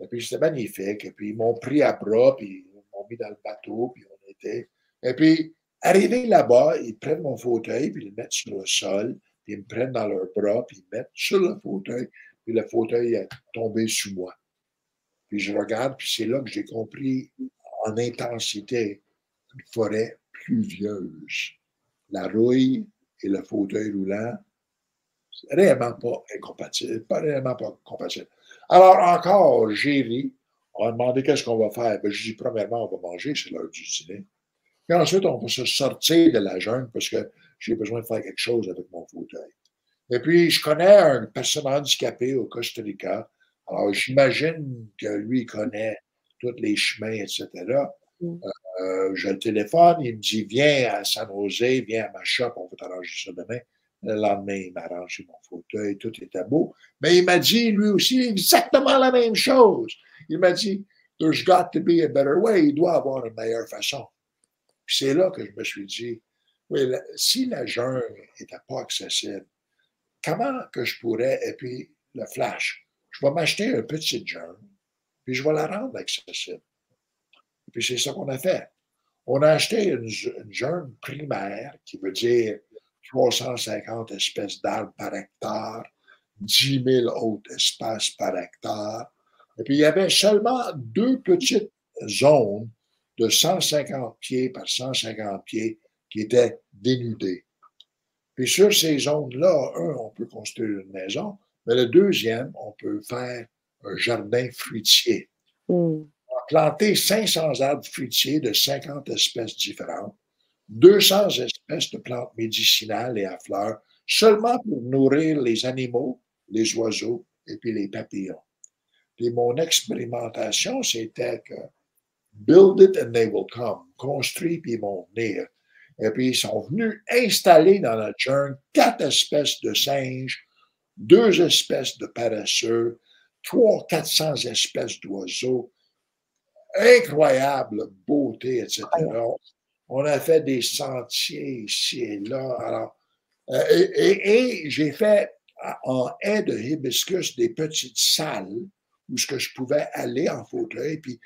Et puis c'était magnifique. Et puis ils m'ont pris à bras, puis ils m'ont mis dans le bateau, puis on était. Et puis, arrivé là-bas, ils prennent mon fauteuil, puis ils le mettent sur le sol, puis ils me prennent dans leurs bras, puis ils me mettent sur le fauteuil, puis le fauteuil est tombé sous moi. Puis je regarde, puis c'est là que j'ai compris en intensité une forêt pluvieuse. La rouille et le fauteuil roulant, c'est réellement pas incompatible, pas réellement pas compatible. Alors encore, j'ai ri. On m'a demandé qu'est-ce qu'on va faire. Ben, je dis, premièrement, on va manger, c'est l'heure du dîner. Puis ensuite, on va se sortir de la jungle parce que j'ai besoin de faire quelque chose avec mon fauteuil. Et puis, je connais un personne handicapé au Costa Rica. Alors, j'imagine que lui, il connaît tous les chemins, etc. Mm. Euh, je le téléphone, il me dit Viens à San Jose, viens à ma shop, on va t'arranger ça demain. Le lendemain, il m'a arrangé mon fauteuil, tout était beau. Mais il m'a dit, lui aussi, exactement la même chose. Il m'a dit There's got to be a better way. Il doit avoir une meilleure façon. Puis c'est là que je me suis dit Oui, si la jungle n'était pas accessible, comment que je pourrais, et puis le flash, je vais m'acheter un petit jungle, puis je vais la rendre accessible. Et puis c'est ça qu'on a fait. On a acheté une, une jungle primaire, qui veut dire 350 espèces d'arbres par hectare, 10 000 autres espaces par hectare. Et puis il y avait seulement deux petites zones de 150 pieds par 150 pieds qui étaient dénudées. Puis sur ces zones-là, un, on peut construire une maison, mais le deuxième, on peut faire un jardin fruitier. Mm. On a planté 500 arbres fruitiers de 50 espèces différentes, 200 espèces de plantes médicinales et à fleurs, seulement pour nourrir les animaux, les oiseaux et puis les papillons. Et mon expérimentation, c'était que build it and they will come. Construis puis ils vont venir. Et puis, ils sont venus installer dans la jungle quatre espèces de singes, deux espèces de paresseux, trois, quatre cents espèces d'oiseaux. Incroyable beauté, etc. On a fait des sentiers ici et là. Alors, euh, et, j'ai fait en haie de hibiscus des petites salles où ce que je pouvais aller en fauteuil. Puis,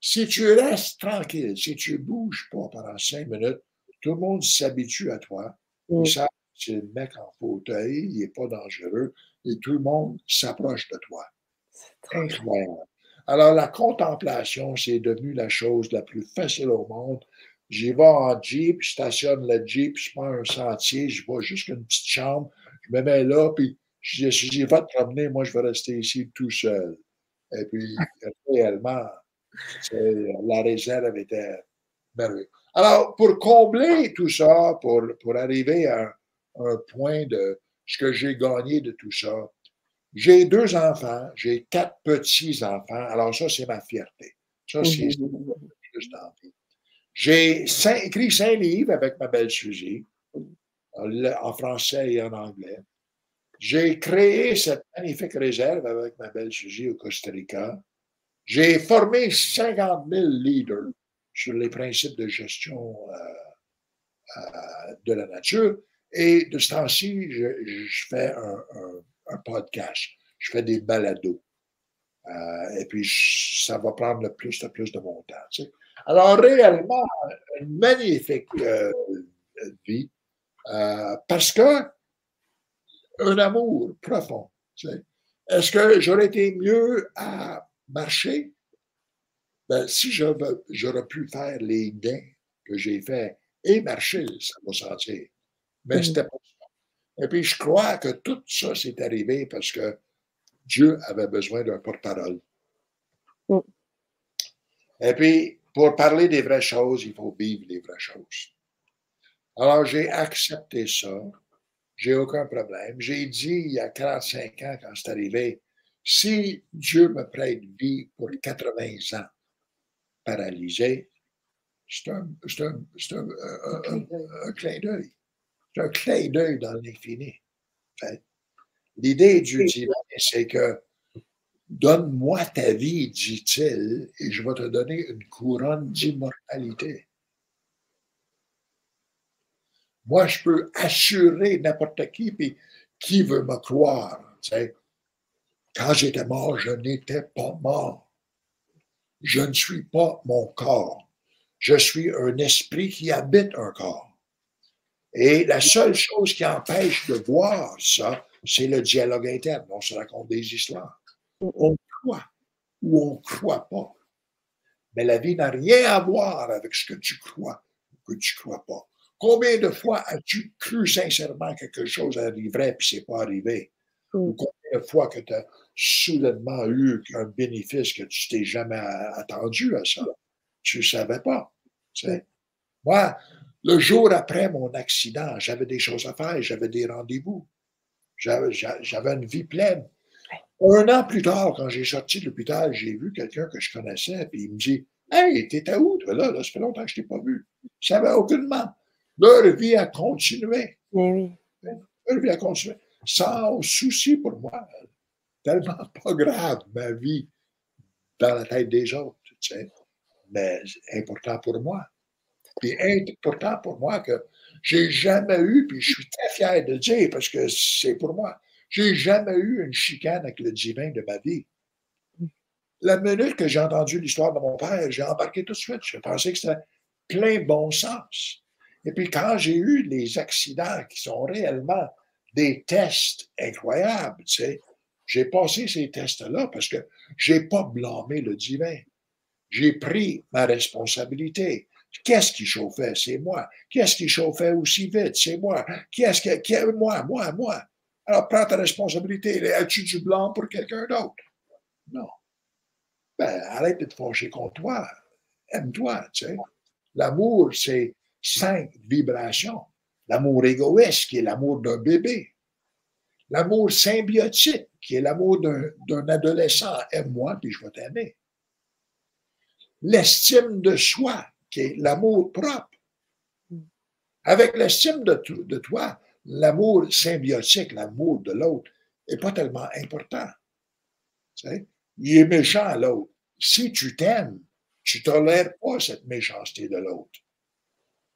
si tu restes tranquille, si tu bouges pas pendant cinq minutes, tout le monde s'habitue à toi. Mm. Ça, c'est le mec en fauteuil, il n'est pas dangereux et tout le monde s'approche de toi. Incroyable. Alors, la contemplation, c'est devenu la chose la plus facile au monde. J'y vais en Jeep, je stationne le Jeep, je prends un sentier, je vois juste une petite chambre, je me mets là, puis je dis, si j'y vais te promener, moi, je vais rester ici tout seul. Et puis, réellement, la réserve était merveilleuse. Alors, pour combler tout ça, pour, pour arriver à un, point de ce que j'ai gagné de tout ça, j'ai deux enfants, j'ai quatre petits-enfants. Alors, ça, c'est ma fierté. Ça, c'est juste envie. J'ai écrit cinq livres avec ma belle Suzy, en français et en anglais. J'ai créé cette magnifique réserve avec ma belle Suzy au Costa Rica. J'ai formé 50 000 leaders sur les principes de gestion euh, euh, de la nature. Et de ce temps-ci, je, fais un, podcast. Je fais des balados. Euh, et puis, ça va prendre le plus de plus de mon temps. Alors, réellement, une magnifique vie. parce que un amour profond. Est-ce que j'aurais été mieux à marcher? Ben, si j'aurais pu faire les gains que j'ai faits et marcher, ça va sentir. Mais ce mmh. c'était pas ça. Et puis, je crois que tout ça s'est arrivé parce que Dieu avait besoin d'un porte-parole. Mmh. Et puis, pour parler des vraies choses, il faut vivre les vraies choses. Alors, j'ai accepté ça. J'ai aucun problème. J'ai dit il y a 45 ans, quand c'est arrivé, si Dieu me prête vie pour 80 ans, paralysé, c'est un, un, un, clin d'œil. C'est un clin d'œil dans l'infini. L'idée du divin, c'est que donne-moi ta vie, dit-il, et je vais te donner une couronne d'immortalité. Moi, je peux assurer n'importe qui, puis Qui veut me croire? Quand j'étais mort, je n'étais pas mort. Je ne suis pas mon corps. Je suis un esprit qui habite un corps. Et la seule chose qui empêche de voir ça, c'est le dialogue interne. On se raconte des histoires. On croit ou on ne croit pas. Mais la vie n'a rien à voir avec ce que tu crois ou que tu ne crois pas. Combien de fois as-tu cru sincèrement que quelque chose arriverait puis c'est pas arrivé? Ou combien de fois que tu as soudainement eu un bénéfice que tu t'es jamais attendu à ça? Tu ne savais pas. Moi, le jour après mon accident, j'avais des choses à faire, j'avais des rendez-vous. J'avais une vie pleine. Un an plus tard, quand j'ai sorti de l'hôpital, j'ai vu quelqu'un que je connaissais, puis il me dit Hey, t'étais où, toi, là, là? Ça fait longtemps que je t'ai pas vu. Ça savais aucunement. Leur vie a continué. oui. Leur vie a continué. Sans souci pour moi. Tellement pas grave, ma vie, dans la tête des autres, tu sais. Mais important pour moi. Puis important pour moi que j'ai jamais eu, puis je suis très fier de le dire parce que c'est pour moi, j'ai jamais eu une chicane avec le divin de ma vie. La minute que j'ai entendu l'histoire de mon père, j'ai embarqué tout de suite. Je pensais que c'était plein bon sens. Et puis quand j'ai eu les accidents qui sont réellement des tests incroyables, tu sais, j'ai passé ces tests-là parce que j'ai pas blâmé le divin. J'ai pris ma responsabilité. Qu'est-ce qui chauffait? C'est moi. Qu'est-ce qui chauffait aussi vite? C'est moi. Qu'est-ce que, moi, moi, moi? Alors prends ta responsabilité. As-tu du blanc pour quelqu'un d'autre? Non. Ben, arrête de te fâcher contre toi. Aime-toi, tu sais. L'amour, c'est cinq vibrations. L'amour égoïste, qui est l'amour d'un bébé. L'amour symbiotique, qui est l'amour d'un adolescent. Aime-moi, puis je vais t'aimer. L'estime de soi, qui est l'amour propre. Avec l'estime de, de toi, l'amour symbiotique, l'amour de l'autre, n'est pas tellement important. Tu sais? Il est méchant, l'autre. Si tu t'aimes, tu tolères pas cette méchanceté de l'autre.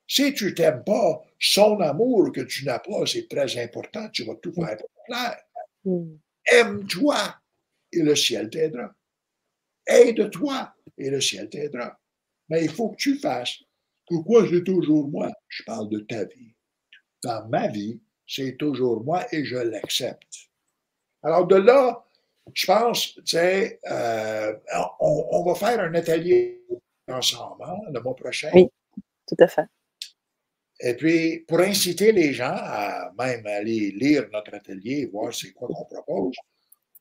Si tu t'aimes pas, son amour que tu n'as pas, c'est très important. Tu vas tout faire pour plaire. Mm. Aime-toi et le ciel t'aidera. Aide-toi et le ciel t'aidera. Mais il faut que tu fasses. Pourquoi c'est toujours moi? Je parle de ta vie. Dans ma vie, c'est toujours moi et je l'accepte. Alors de là, je pense, tu sais, euh, on, va faire un atelier ensemble hein, le mois prochain. Oui, tout à fait. Et puis, pour inciter les gens à même aller lire notre atelier, voir c'est quoi qu'on propose,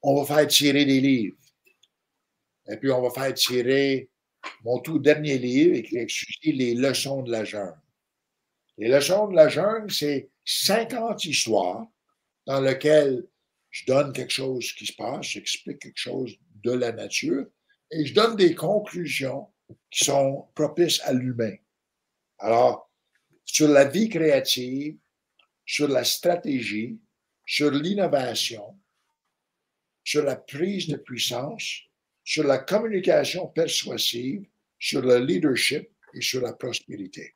on va faire tirer des livres. Et puis, on va faire tirer mon tout dernier livre, écrit Les leçons de la jeune. Les leçons de la jeune, c'est 50 histoires dans lesquelles je donne quelque chose qui se passe, j'explique quelque chose de la nature et je donne des conclusions qui sont propices à l'humain. Alors, sur la vie créative, sur la stratégie, sur l'innovation, sur la prise de puissance, sur la communication persuasive, sur le leadership et sur la prospérité.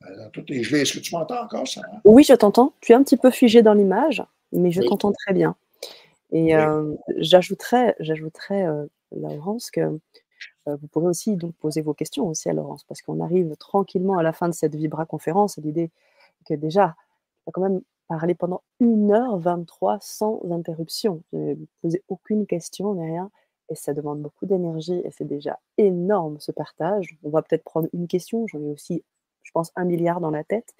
Dans toutes les Est-ce que tu m'entends encore, ça? Oui, je t'entends. Tu es un petit peu figé dans l'image, mais je t'entends très bien. Et euh, j'ajouterais, j'ajouterais euh, Laurence, que euh, vous pourrez aussi donc poser vos questions aussi à Laurence, parce qu'on arrive tranquillement à la fin de cette Vibra conférence. L'idée que déjà, on va quand même parler pendant 1h23 sans interruption. Je ne posé aucune question ni rien. Et ça demande beaucoup d'énergie et c'est déjà énorme ce partage. On va peut-être prendre une question. J'en ai aussi, je pense, un milliard dans la tête.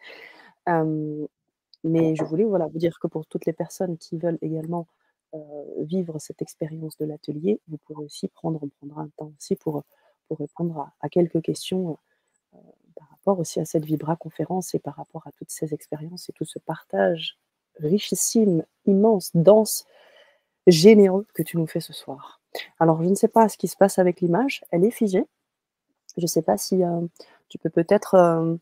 mais je voulais voilà, vous dire que pour toutes les personnes qui veulent également vivre cette expérience de l'atelier, vous pourrez aussi prendre, on prendra un temps aussi pour, pour répondre à, quelques questions par rapport aussi à cette Vibra conférence et par rapport à toutes ces expériences et tout ce partage richissime, immense, dense, généreux que tu nous fais ce soir. Alors, je ne sais pas ce qui se passe avec l'image, elle est figée. Je ne sais pas si tu peux peut-être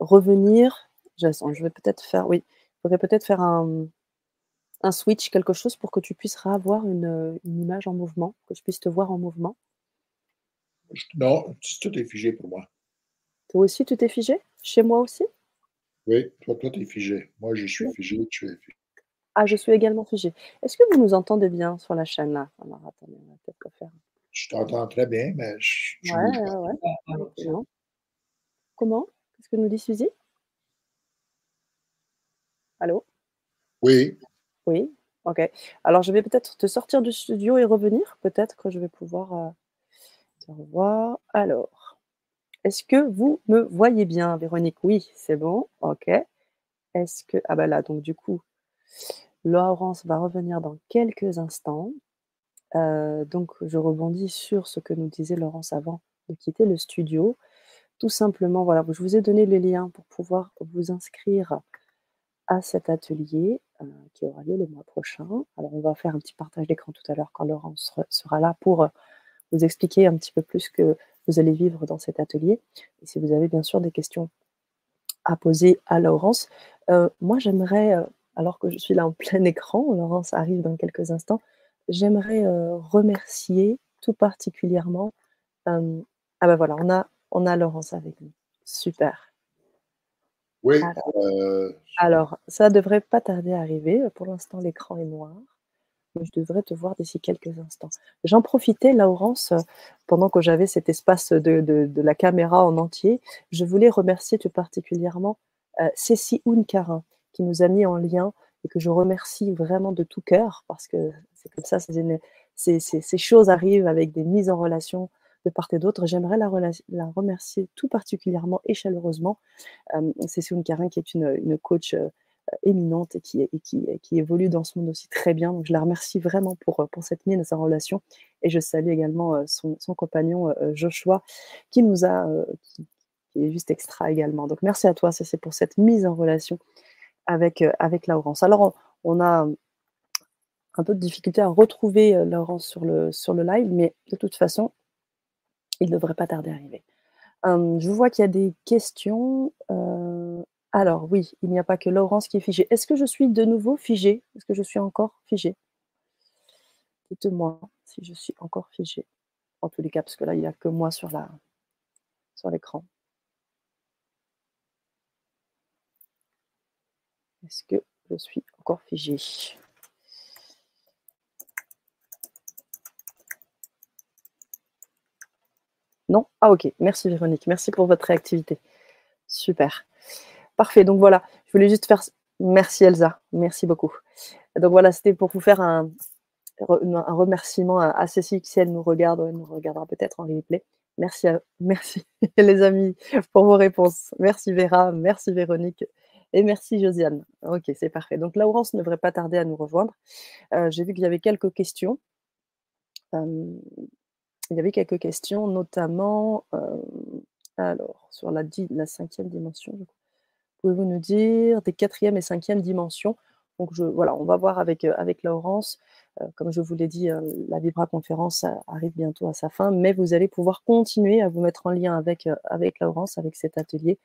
revenir. Je, je vais peut-être faire, oui, je pourrais peut-être faire un, un switch, quelque chose pour que tu puisses avoir une, une, image en mouvement, que je puisse te voir en mouvement Non, tout est figé pour moi. Toi aussi, tout est figé? Chez moi aussi? Oui, toi, toi, tu es figé. Moi, je suis figé, tu es figé. Ah, je suis également figé. Est-ce que vous nous entendez bien sur la chaîne là? Alors, attendez, on va peut-être faire. Je t'entends très bien, mais je. je Ouais, ouais. Comment? Qu'est-ce que nous dit Suzy? Allô? Oui, Oui, ok. Alors, je vais peut-être te sortir du studio et revenir. Peut-être que je vais pouvoir euh, te revoir. Alors, est-ce que vous me voyez bien, Véronique? Oui, c'est bon. Ok. Est-ce que. Ah, bah là, donc, du coup, Laurence va revenir dans quelques instants. Euh, donc, je rebondis sur ce que nous disait Laurence avant de quitter le studio. Tout simplement, voilà, je vous ai donné le lien pour pouvoir vous inscrire à cet atelier euh, qui aura lieu le mois prochain. Alors, on va faire un petit partage d'écran tout à l'heure quand Laurence sera- là pour euh, vous expliquer un petit peu plus que vous allez vivre dans cet atelier. Et si vous avez bien sûr des questions à poser à Laurence, moi j'aimerais, alors que je suis là en plein [LAUGHS] écran, Laurence arrive dans quelques instants, j'aimerais euh, remercier tout particulièrement. ah ben voilà, on a, on a Laurence avec nous. Super. oui. Alors, euh, alors, ça devrait pas tarder à arriver. Pour l'instant, l'écran est noir. Je devrais te voir d'ici quelques instants. J'en profitais, Laurence, pendant que j'avais cet espace de, de- de la caméra en entier. Je voulais remercier tout particulièrement euh, Cécile Uncarin, qui nous a mis en lien et que je remercie vraiment de tout cœur parce que c'est comme ça, ces, ces- choses arrivent avec des mises en relation de part et d'autre. J'aimerais la, remercier tout particulièrement et chaleureusement. Euh, Cécile Uncarin, qui est une, une coach. euh, éminente et qui, qui, évolue dans ce monde aussi très bien. Donc, je la remercie vraiment pour, pour cette mise en relation. Et je salue également son, son compagnon euh, Joshua, qui nous a, est juste extra également. Donc, merci à toi, c'est pour cette mise en relation avec, avec Laurence. Alors, on a un peu de difficulté à retrouver euh, Laurence sur le, sur le live, mais de toute façon, il ne devrait pas tarder à arriver. Hum, je vois qu'il y a des questions. Euh, alors oui, il n'y a pas que Laurence qui est figée. Est-ce que je suis de nouveau figée? Est-ce que je suis encore figée? Dites-moi si je suis encore figée. En tous les cas, parce que là, il n'y a que moi sur la sur l'écran. Est-ce que je suis encore figée? Non? Ah ok, merci Véronique, merci pour votre réactivité. Super. Parfait, donc voilà, je voulais juste faire... Merci Elsa, merci beaucoup. Donc voilà, c'était pour vous faire un, remerciement à, Cécile, si elle nous regarde, elle nous regardera peut-être en replay. Merci, merci [LAUGHS] les amis pour vos réponses. Merci Vera, merci Véronique et merci Josiane. Ok, c'est parfait. Donc Laurence ne devrait pas tarder à nous rejoindre. Euh, J'ai vu qu'il y avait quelques questions. Euh, il y avait quelques questions, notamment euh, alors, sur la, cinquième dimension. Pouvez-vous nous dire des quatrième et cinquième dimensions? Donc je, voilà, on va voir avec, euh, avec Laurence. Euh, comme je vous l'ai dit, euh, la Vibra conférence arrive bientôt à sa fin, mais vous allez pouvoir continuer à vous mettre en lien avec, avec Laurence, avec cet atelier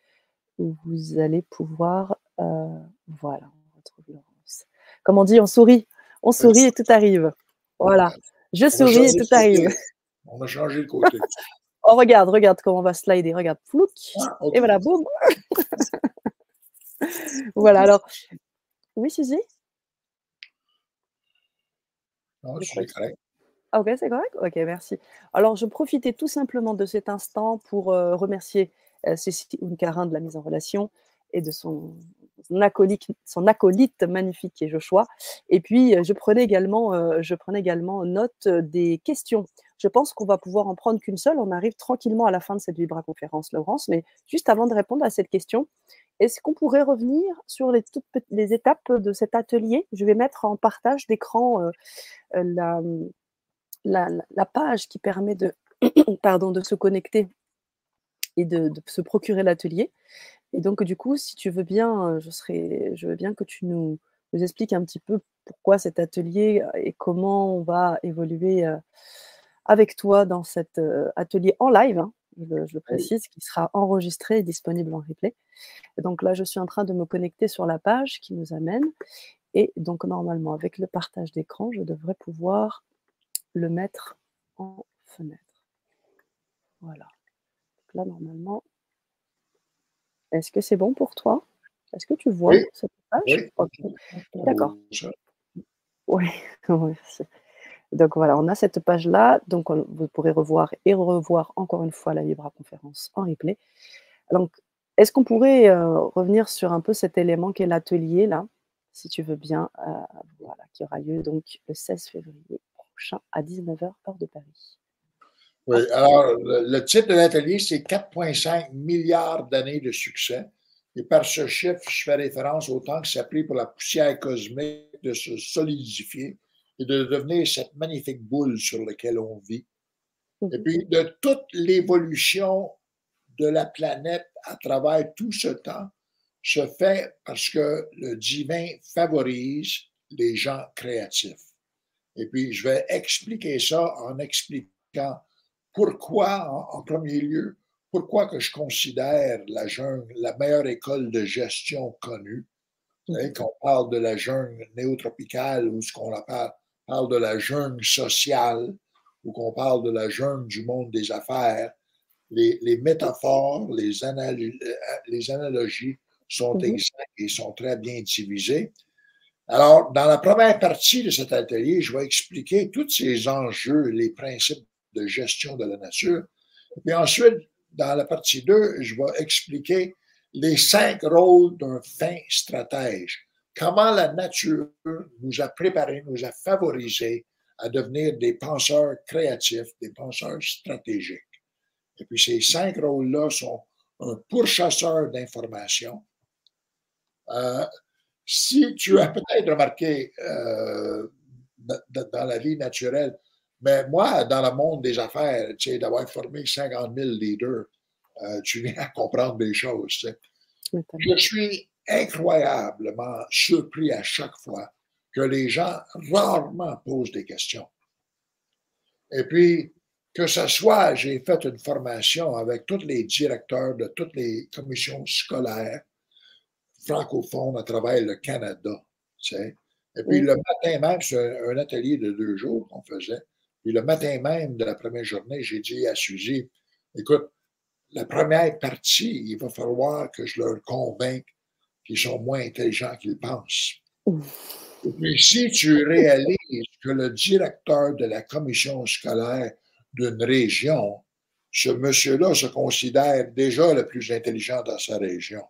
où vous allez pouvoir. voilà, on retrouve Laurence. Comme on dit, on sourit. On sourit et tout arrive. Voilà. Je souris et tout arrive. On a changé de côté. [LAUGHS] Oh, regarde, regarde comment on va slider. Regarde, flouc. Ah. Et voilà, boum. [LAUGHS] voilà, alors. Oui, Suzy? Non, Je suis correct. Ah, ok, c'est correct? Ok, merci. Alors, je profitais tout simplement de cet instant pour euh, remercier euh, Cécile Uncarin de la mise en relation et de son, son acolyte, son acolyte magnifique qui est Joshua. Et puis, euh, je prenais également, euh, je prenais également note des questions. Je pense qu'on va pouvoir en prendre qu'une seule. On arrive tranquillement à la fin de cette Vibra conférence, Laurence. Mais juste avant de répondre à cette question, est-ce qu'on pourrait revenir sur les, étapes de cet atelier? Je vais mettre en partage d'écran euh, euh, la, page qui permet de, [COUGHS] pardon, de se connecter et de, se procurer l'atelier. Et donc, du coup, si tu veux bien, euh, je, serais, je veux bien que tu nous, expliques un petit peu pourquoi cet atelier et comment on va évoluer avec toi dans cet euh, atelier en live, hein, je, le, précise, qui sera enregistré et disponible en replay. Et donc là, je suis en train de me connecter sur la page qui nous amène. Et donc, normalement, avec le partage d'écran, je devrais pouvoir le mettre en fenêtre. Voilà. Donc là, normalement, est-ce que c'est bon pour toi? Est-ce que tu vois cette page? D'accord. Oui, [LAUGHS] merci. Donc voilà, on a cette page-là. Donc vous pourrez revoir et revoir encore une fois la Libra conférence en replay. Donc, est-ce qu'on pourrait euh, revenir sur un peu cet élément qu'est l'atelier là, si tu veux bien, euh, voilà, qui aura lieu donc le 16 février prochain à 19h heure de Paris? Oui, alors le, titre de l'atelier, c'est 4,5 milliards d'années de succès. Et par ce chiffre, je fais référence au temps que ça a pris pour la poussière cosmique de se solidifier et de devenir cette magnifique boule sur laquelle on vit. Et puis de toute l'évolution de la planète à travers tout ce temps se fait parce que le divin favorise les gens créatifs. Et puis, je vais expliquer ça en expliquant pourquoi, en, premier lieu, pourquoi que je considère la jungle la meilleure école de gestion connue. Vous savez, qu'on parle de la jungle néotropicale ou ce qu'on parle, parle de la jungle sociale ou qu'on parle de la jungle du monde des affaires, les, métaphores, les, analogies, les analogies sont mm-hmm. exactes et sont très bien divisées. Alors, dans la première partie de cet atelier, je vais expliquer tous ces enjeux, les principes de gestion de la nature. Et puis ensuite, dans la partie 2, je vais expliquer les cinq rôles d'un fin stratège. Comment la nature nous a préparés, nous a favorisés à devenir des penseurs créatifs, des penseurs stratégiques. Et puis ces cinq rôles-là sont un pourchasseur d'informations. Euh, si tu as peut-être remarqué euh, dans la vie naturelle, mais moi, dans le monde des affaires, tu sais, d'avoir formé 50 000 leaders, euh, tu viens à comprendre des choses. Je suis incroyablement surpris à chaque fois que les gens rarement posent des questions. Et puis, que ce soit, j'ai fait une formation avec tous les directeurs de toutes les commissions scolaires francophones à travers le Canada. Et puis le matin même, c'est un, atelier de deux jours qu'on faisait. Puis le matin même de la première journée, j'ai dit à Suzy, écoute, la première partie, il va falloir que je leur convainque qu'ils sont moins intelligents qu'ils pensent. Et puis si tu réalises que le directeur de la commission scolaire d'une région, ce monsieur-là se considère déjà le plus intelligent dans sa région.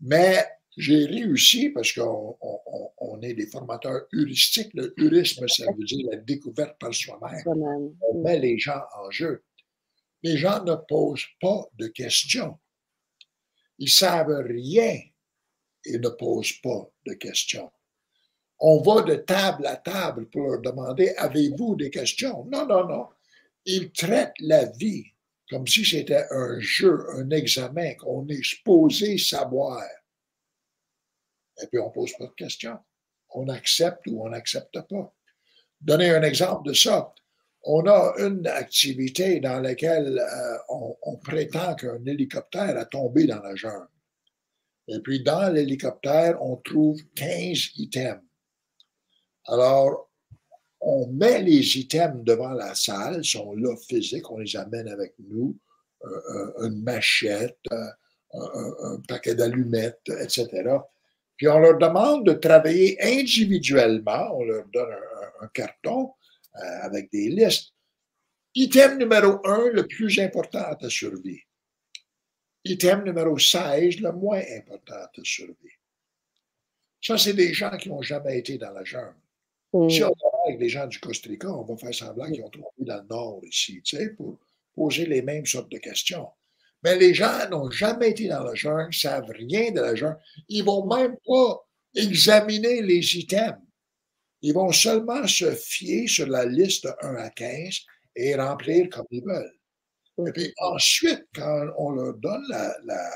Mais j'ai réussi parce qu'on on, est des formateurs heuristiques. Le heurisme, ça veut dire la découverte par soi-même. On met les gens en jeu. Les gens ne posent pas de questions. Ils savent rien et ne posent pas de questions on va de table à table pour leur demander Avez-vous des questions? Non, non, non. Ils traitent la vie comme si c'était un jeu, un examen qu'on est supposé savoir. Et puis on ne pose pas de questions. On accepte ou on n'accepte pas. Donner un exemple de ça. On a une activité dans laquelle euh, on, prétend qu'un hélicoptère a tombé dans la jungle. Et puis dans l'hélicoptère, on trouve 15 items. Alors, on met les items devant la salle, ils sont là physiques, on les amène avec nous, une machette, un, paquet d'allumettes, etc. Puis on leur demande de travailler individuellement, on leur donne un, carton euh, avec des listes. Item numéro un, le plus important à ta survie. Item numéro 16, le moins important à ta survie. Ça, c'est des gens qui n'ont jamais été dans la jungle. Si on travaille avec des gens du Costa Rica, on va faire semblant qu'ils ont trouvé dans le nord ici, tu sais, pour poser les mêmes sortes de questions. Mais les gens n'ont jamais été dans la jungle, ne savent rien de la jungle. Ils ne vont même pas examiner les items. Ils vont seulement se fier sur la liste 1 à 15 et remplir comme ils veulent. Et puis ensuite, quand on leur donne la, la,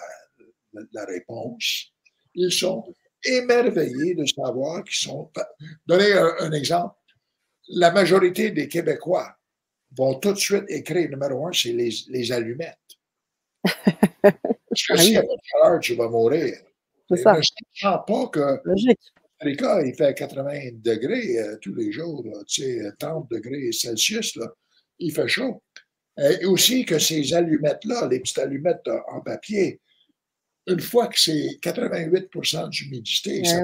la réponse, ils sont émerveillés de savoir qu'ils sont. Donnez un, exemple. La majorité des Québécois vont tout de suite écrire numéro un, c'est les, les, allumettes. [LAUGHS] Parce que s'il n'y a pas de chaleur, tu vas mourir. C'est ça. Je ne sens pas que. Logique. Cas, il fait 80 degrés euh, tous les jours, tu sais, 30 degrés Celsius, là, il fait chaud. Et aussi que ces allumettes-là, les petites allumettes en papier, une fois que c'est 88% d'humidité, ça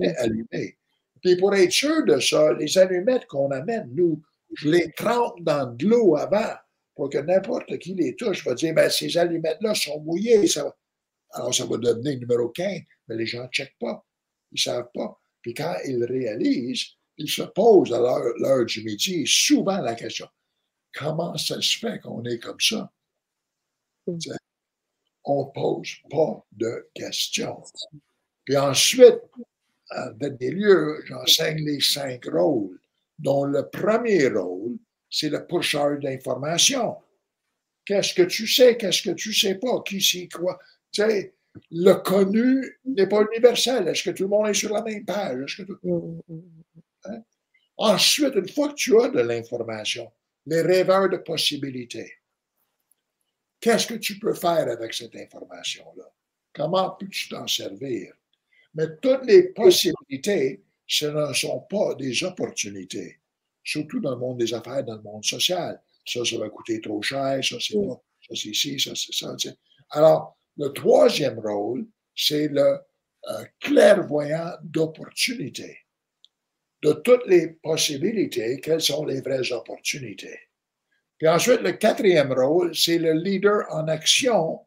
est allumé. Puis pour être sûr de ça, les allumettes qu'on amène, nous, je les trempe dans de l'eau avant pour que n'importe qui les touche va dire, ben, ces allumettes-là sont mouillées. Ça Alors, ça va devenir numéro 15, mais les gens ne checkent pas. Ils ne savent pas. Puis quand ils réalisent, ils se posent à l'heure du midi souvent la question, comment ça se fait qu'on est comme ça? Mm. On ne pose pas de questions. Puis ensuite, dans des lieux, j'enseigne les cinq rôles, dont le premier rôle, c'est le pusheur d'information. Qu'est-ce que tu sais, qu'est-ce que tu ne sais pas, qui sait quoi? Tu sais, le connu n'est pas universel. Est-ce que tout le monde est sur la même page? Hein? Ensuite, une fois que tu as de l'information, les rêveurs de possibilités, qu'est-ce que tu peux faire avec cette information-là? Comment peux-tu t'en servir? Mais toutes les possibilités, ce ne sont pas des opportunités, surtout dans le monde des affaires, dans le monde social. Ça, ça va coûter trop cher, ça, c'est pas, ça, c'est ici, ça, c'est ça. Alors, le troisième rôle, c'est le euh, clairvoyant d'opportunités. De toutes les possibilités, quelles sont les vraies opportunités. Puis ensuite, le quatrième rôle, c'est le leader en action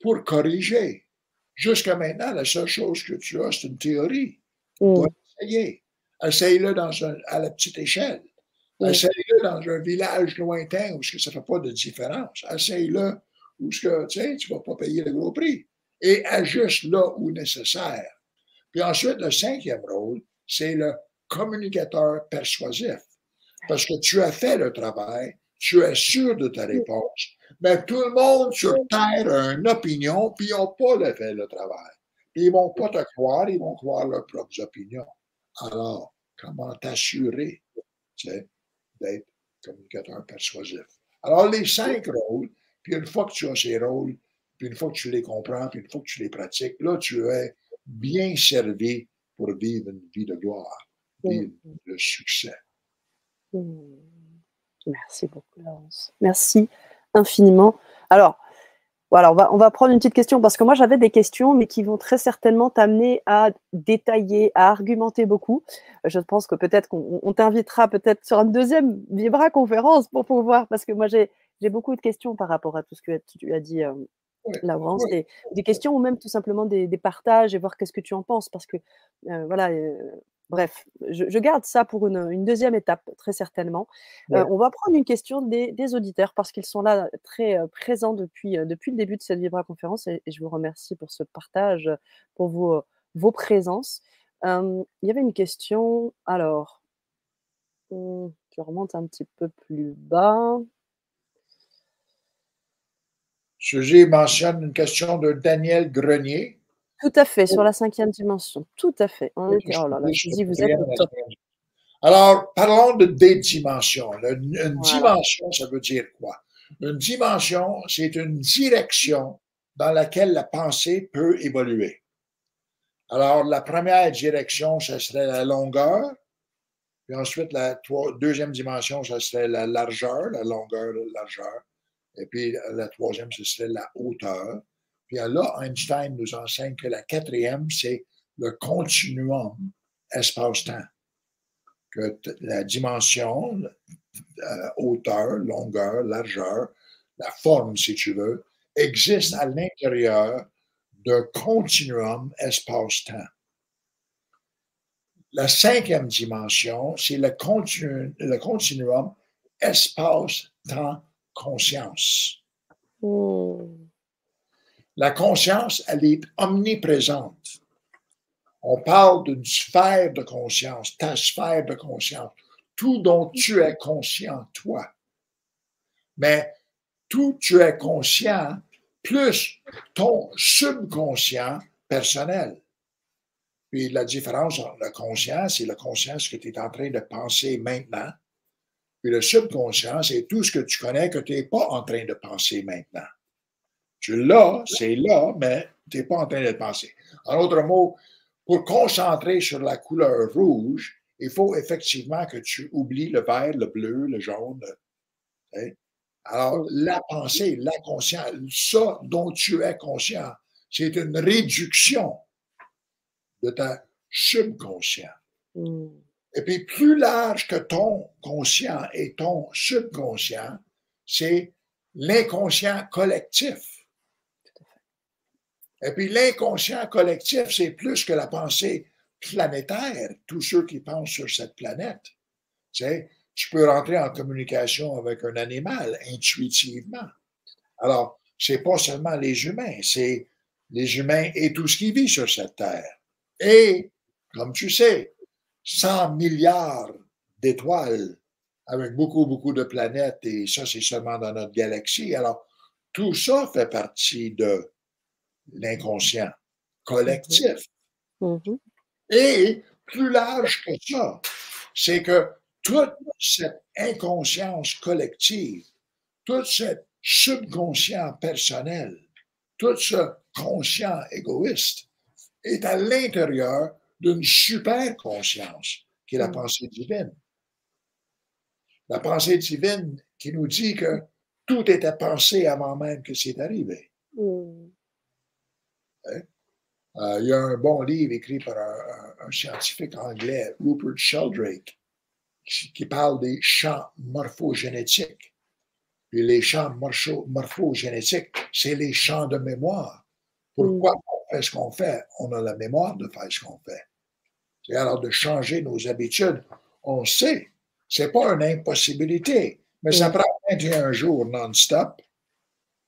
pour corriger. Jusqu'à maintenant, la seule chose que tu as, c'est une théorie. Mm. essayer. Essaye-le à la petite échelle. Mm. Essaye-le dans un village lointain où ça ne fait pas de différence. Essaye-le où que, tu ne vas pas payer le gros prix. Et ajuste là où nécessaire. Puis ensuite, le cinquième rôle, c'est le communicateur persuasif. Parce que tu as fait le travail, tu es sûr de ta réponse, mais tout le monde sur Terre a une opinion, puis ils n'ont pas fait le travail. ils ne vont pas te croire, ils vont croire leurs propres opinions. Alors, comment t'assurer d'être communicateur persuasif? Alors, les cinq rôles, puis une fois que tu as ces rôles, puis une fois que tu les comprends, puis une fois que tu les pratiques, là, tu es bien servi pour vivre une vie de gloire, vivre de succès. Mmh. Merci beaucoup, Laurence. Merci infiniment. Alors, voilà, on va, on va prendre une petite question parce que moi j'avais des questions, mais qui vont très certainement t'amener à détailler, à argumenter beaucoup. Je pense que peut-être qu'on t'invitera peut-être sur une deuxième Vibra conférence pour pouvoir, parce que moi j'ai beaucoup de questions par rapport à tout ce que tu as dit, euh, Laurence, des, questions ou même tout simplement des, partages et voir qu'est-ce que tu en penses, parce que euh, voilà, euh, Bref, je, garde ça pour une, deuxième étape, très certainement. On va prendre une question des, auditeurs parce qu'ils sont là très présents depuis, depuis le début de cette Vibra conférence et, je vous remercie pour ce partage, pour vos, vos présences. il y avait une question, alors, hum, je remonte un petit peu plus bas. Sujet mentionne une question de Daniel Grenier. Tout à fait, sur la cinquième dimension. Tout à fait. On était, oh là là, je dis, vous êtes Alors, parlons de des dimensions. Une, dimension, ça veut dire quoi? Une dimension, c'est une direction dans laquelle la pensée peut évoluer. Alors, la première direction, ce serait la longueur. Puis ensuite, la deuxième dimension, ce serait la largeur, la longueur, la largeur. Et puis, la troisième, ce serait la hauteur. Puis là, Einstein nous enseigne que la quatrième, c'est le continuum espace-temps. Que la dimension, euh, hauteur, longueur, largeur, la forme, si tu veux, existe à l'intérieur d'un continuum espace-temps. La cinquième dimension, c'est le, le continuum espace-temps-conscience. Oh. La conscience, elle est omniprésente. On parle d'une sphère de conscience, ta sphère de conscience, tout dont tu es conscient, toi. Mais tout tu es conscient, plus ton subconscient personnel. Puis la différence entre le conscient, c'est la conscience que tu es en train de penser maintenant. Puis le subconscient, c'est tout ce que tu connais que tu n'es pas en train de penser maintenant. Tu l'as, c'est là, mais tu n'es pas en train de le penser. En autre mot, pour concentrer sur la couleur rouge, il faut effectivement que tu oublies le vert, le bleu, le jaune. Alors, la pensée, la conscience, ça dont tu es conscient, c'est une réduction de ta subconscient. Mm. Et puis, plus large que ton conscient et ton subconscient, c'est l'inconscient collectif. Et puis, l'inconscient collectif, c'est plus que la pensée planétaire, tous ceux qui pensent sur cette planète. Tu sais, tu peux rentrer en communication avec un animal intuitivement. Alors, c'est pas seulement les humains, c'est les humains et tout ce qui vit sur cette terre. Et, comme tu sais, 100 milliards d'étoiles avec beaucoup, beaucoup de planètes, et ça, c'est seulement dans notre galaxie. Alors, tout ça fait partie de l'inconscient collectif. Mhm. Et plus large que ça, c'est que toute cette inconscience collective, toute cette subconscient personnel, tout ce conscient égoïste est à l'intérieur d'une super conscience qui est la Mm. pensée divine. La pensée divine qui nous dit que tout était pensé avant même que c'est arrivé. Mm. Euh, il y a un bon livre écrit par un, un- un scientifique anglais, Rupert Sheldrake, qui, qui parle des champs morphogénétiques. Puis les champs morpho- morphogénétiques, c'est les champs de mémoire. Pourquoi on fait ce qu'on fait? On a la mémoire de faire ce qu'on fait. C'est alors de changer nos habitudes. On sait, c'est pas une impossibilité, mais ça Mm. prend 21 jours non-stop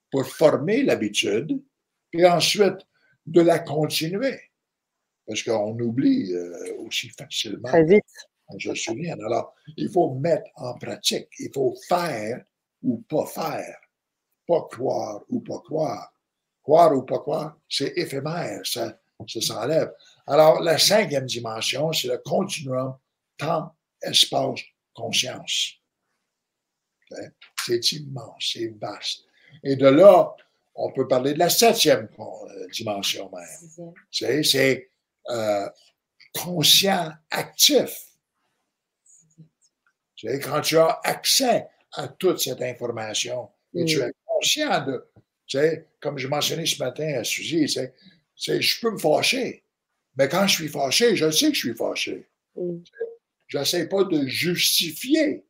pour former l'habitude, puis ensuite de la continuer. Parce qu'on oublie euh, aussi facilement Très vite. on se souvient. Alors, il faut mettre en pratique. Il faut faire ou pas faire. Pas croire ou pas croire. Croire ou pas croire, c'est éphémère, ça, ça s'enlève. Alors, la cinquième dimension, c'est le continuum temps, espace, conscience. Ok? C'est immense, c'est vaste. Et de là, on peut parler de la septième euh, dimension même. C'est euh, conscient actif. Quand tu as accès à toute cette information et tu es conscient de, comme je mentionnais ce matin à Suzy, je peux me fâcher, mais quand je suis fâché, je sais que je suis fâché. Mm. Je n'essaie pas de justifier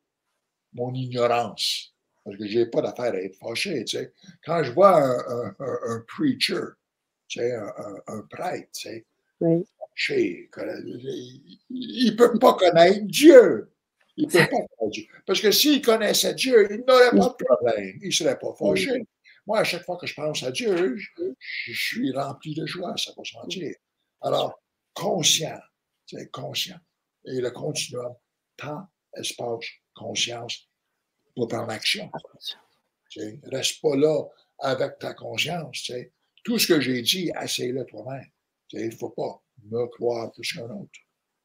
mon ignorance, parce que je n'ai pas d'affaire à être fâché. Quand je vois un, un- un- un preacher, un, prêtre, tu sais, Oui. fâché, il ne peut pas connaître Dieu. Il ne peut pas connaître Dieu. Parce que s'il connaissait Dieu, il n'aurait pas de problème. Il ne serait pas fâché. Moi, à chaque fois que je pense à Dieu, je, je suis rempli de joie, ça va se mentir. Alors, conscient, c'est conscient. Et le continuum, temps, espace, conscience, pour prendre action. Reste pas là avec ta conscience. Tout ce que j'ai dit, essaye-le toi-même. Il ne faut pas me croire plus qu'un autre.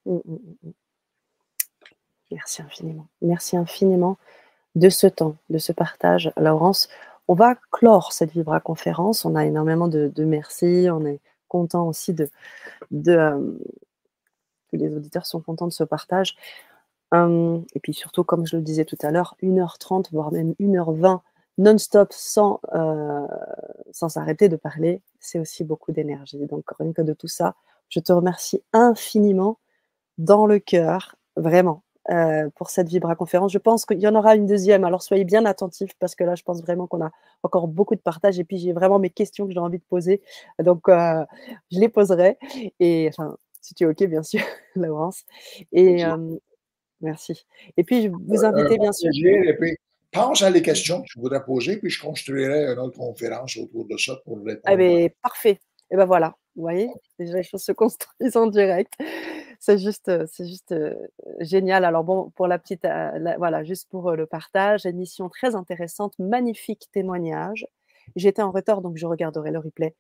Mm, mm, mm. Merci infiniment. Merci infiniment de ce temps, de ce partage, Laurence. On va clore cette Vibra conférence. On a énormément de, de merci. On est content aussi de, euh, que les auditeurs sont contents de ce partage. Hum, et puis surtout, comme je le disais tout à l'heure, 1h30, voire même 1h20 non-stop sans euh, sans s'arrêter de parler, c'est aussi beaucoup d'énergie. Donc rien que de tout ça, je te remercie infiniment dans le cœur, vraiment, euh, pour cette Vibra conférence. Je pense qu'il y en aura une deuxième, alors soyez bien attentifs parce que là, je pense vraiment qu'on a encore beaucoup de partage et puis j'ai vraiment mes questions que j'ai envie de poser. Donc, euh, je les poserai. Et enfin, si tu es OK, bien sûr, [LAUGHS] Laurence. Et euh, merci. Et puis, je vous inviter, bien sûr. Et puis, pense à les questions que tu voudrais poser, puis je construirai une autre conférence autour de ça pour répondre. Ah ben, parfait. Et ben voilà, vous voyez, déjà les choses se construisent en direct. C'est juste, c'est juste génial. Alors bon, pour la petite, la- voilà, juste pour le partage, émission très intéressante, magnifique témoignage. J'étais en retard, donc je regarderai le replay.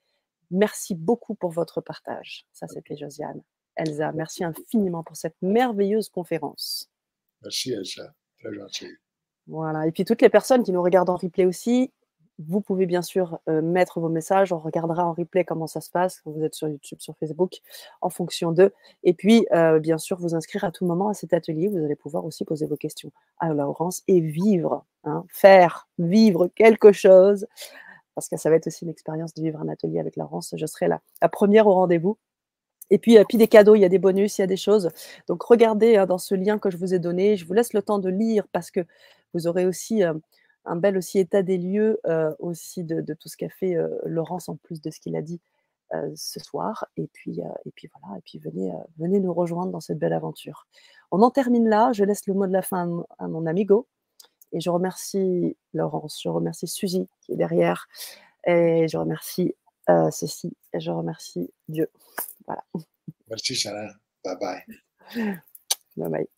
Merci beaucoup pour votre partage. Ça, c'était Josiane. Elsa, merci infiniment pour cette merveilleuse conférence. Merci, Elsa. Très gentil. Voilà. Et puis toutes les personnes qui nous regardent en replay aussi, vous pouvez bien sûr euh, mettre vos messages. On regardera en replay comment ça se passe quand vous êtes sur YouTube, sur Facebook, en fonction d'eux. Et puis, euh, bien sûr, vous inscrire à tout moment à cet atelier. Vous allez pouvoir aussi poser vos questions à Laurence et vivre, hein, faire vivre quelque chose parce que ça va être aussi une expérience de vivre un atelier avec Laurence. Je serai la, la première au rendez-vous. Et puis, puis des cadeaux, il y a des bonus, il y a des choses. Donc regardez hein, dans ce lien que je vous ai donné. Je vous laisse le temps de lire parce que vous aurez aussi un bel aussi état des lieux aussi de, de, tout ce qu'a fait Laurence en plus de ce qu'il a dit ce soir. Et puis, et puis voilà, et puis venez, venez nous rejoindre dans cette belle aventure. On en termine là. Je laisse le mot de la fin à, mon amigo. Et je remercie Laurence, je remercie Suzy qui est derrière. Et je remercie ceci. Et je remercie Dieu. Voilà. Merci Sarah. Bye bye. [LAUGHS] Bye bye.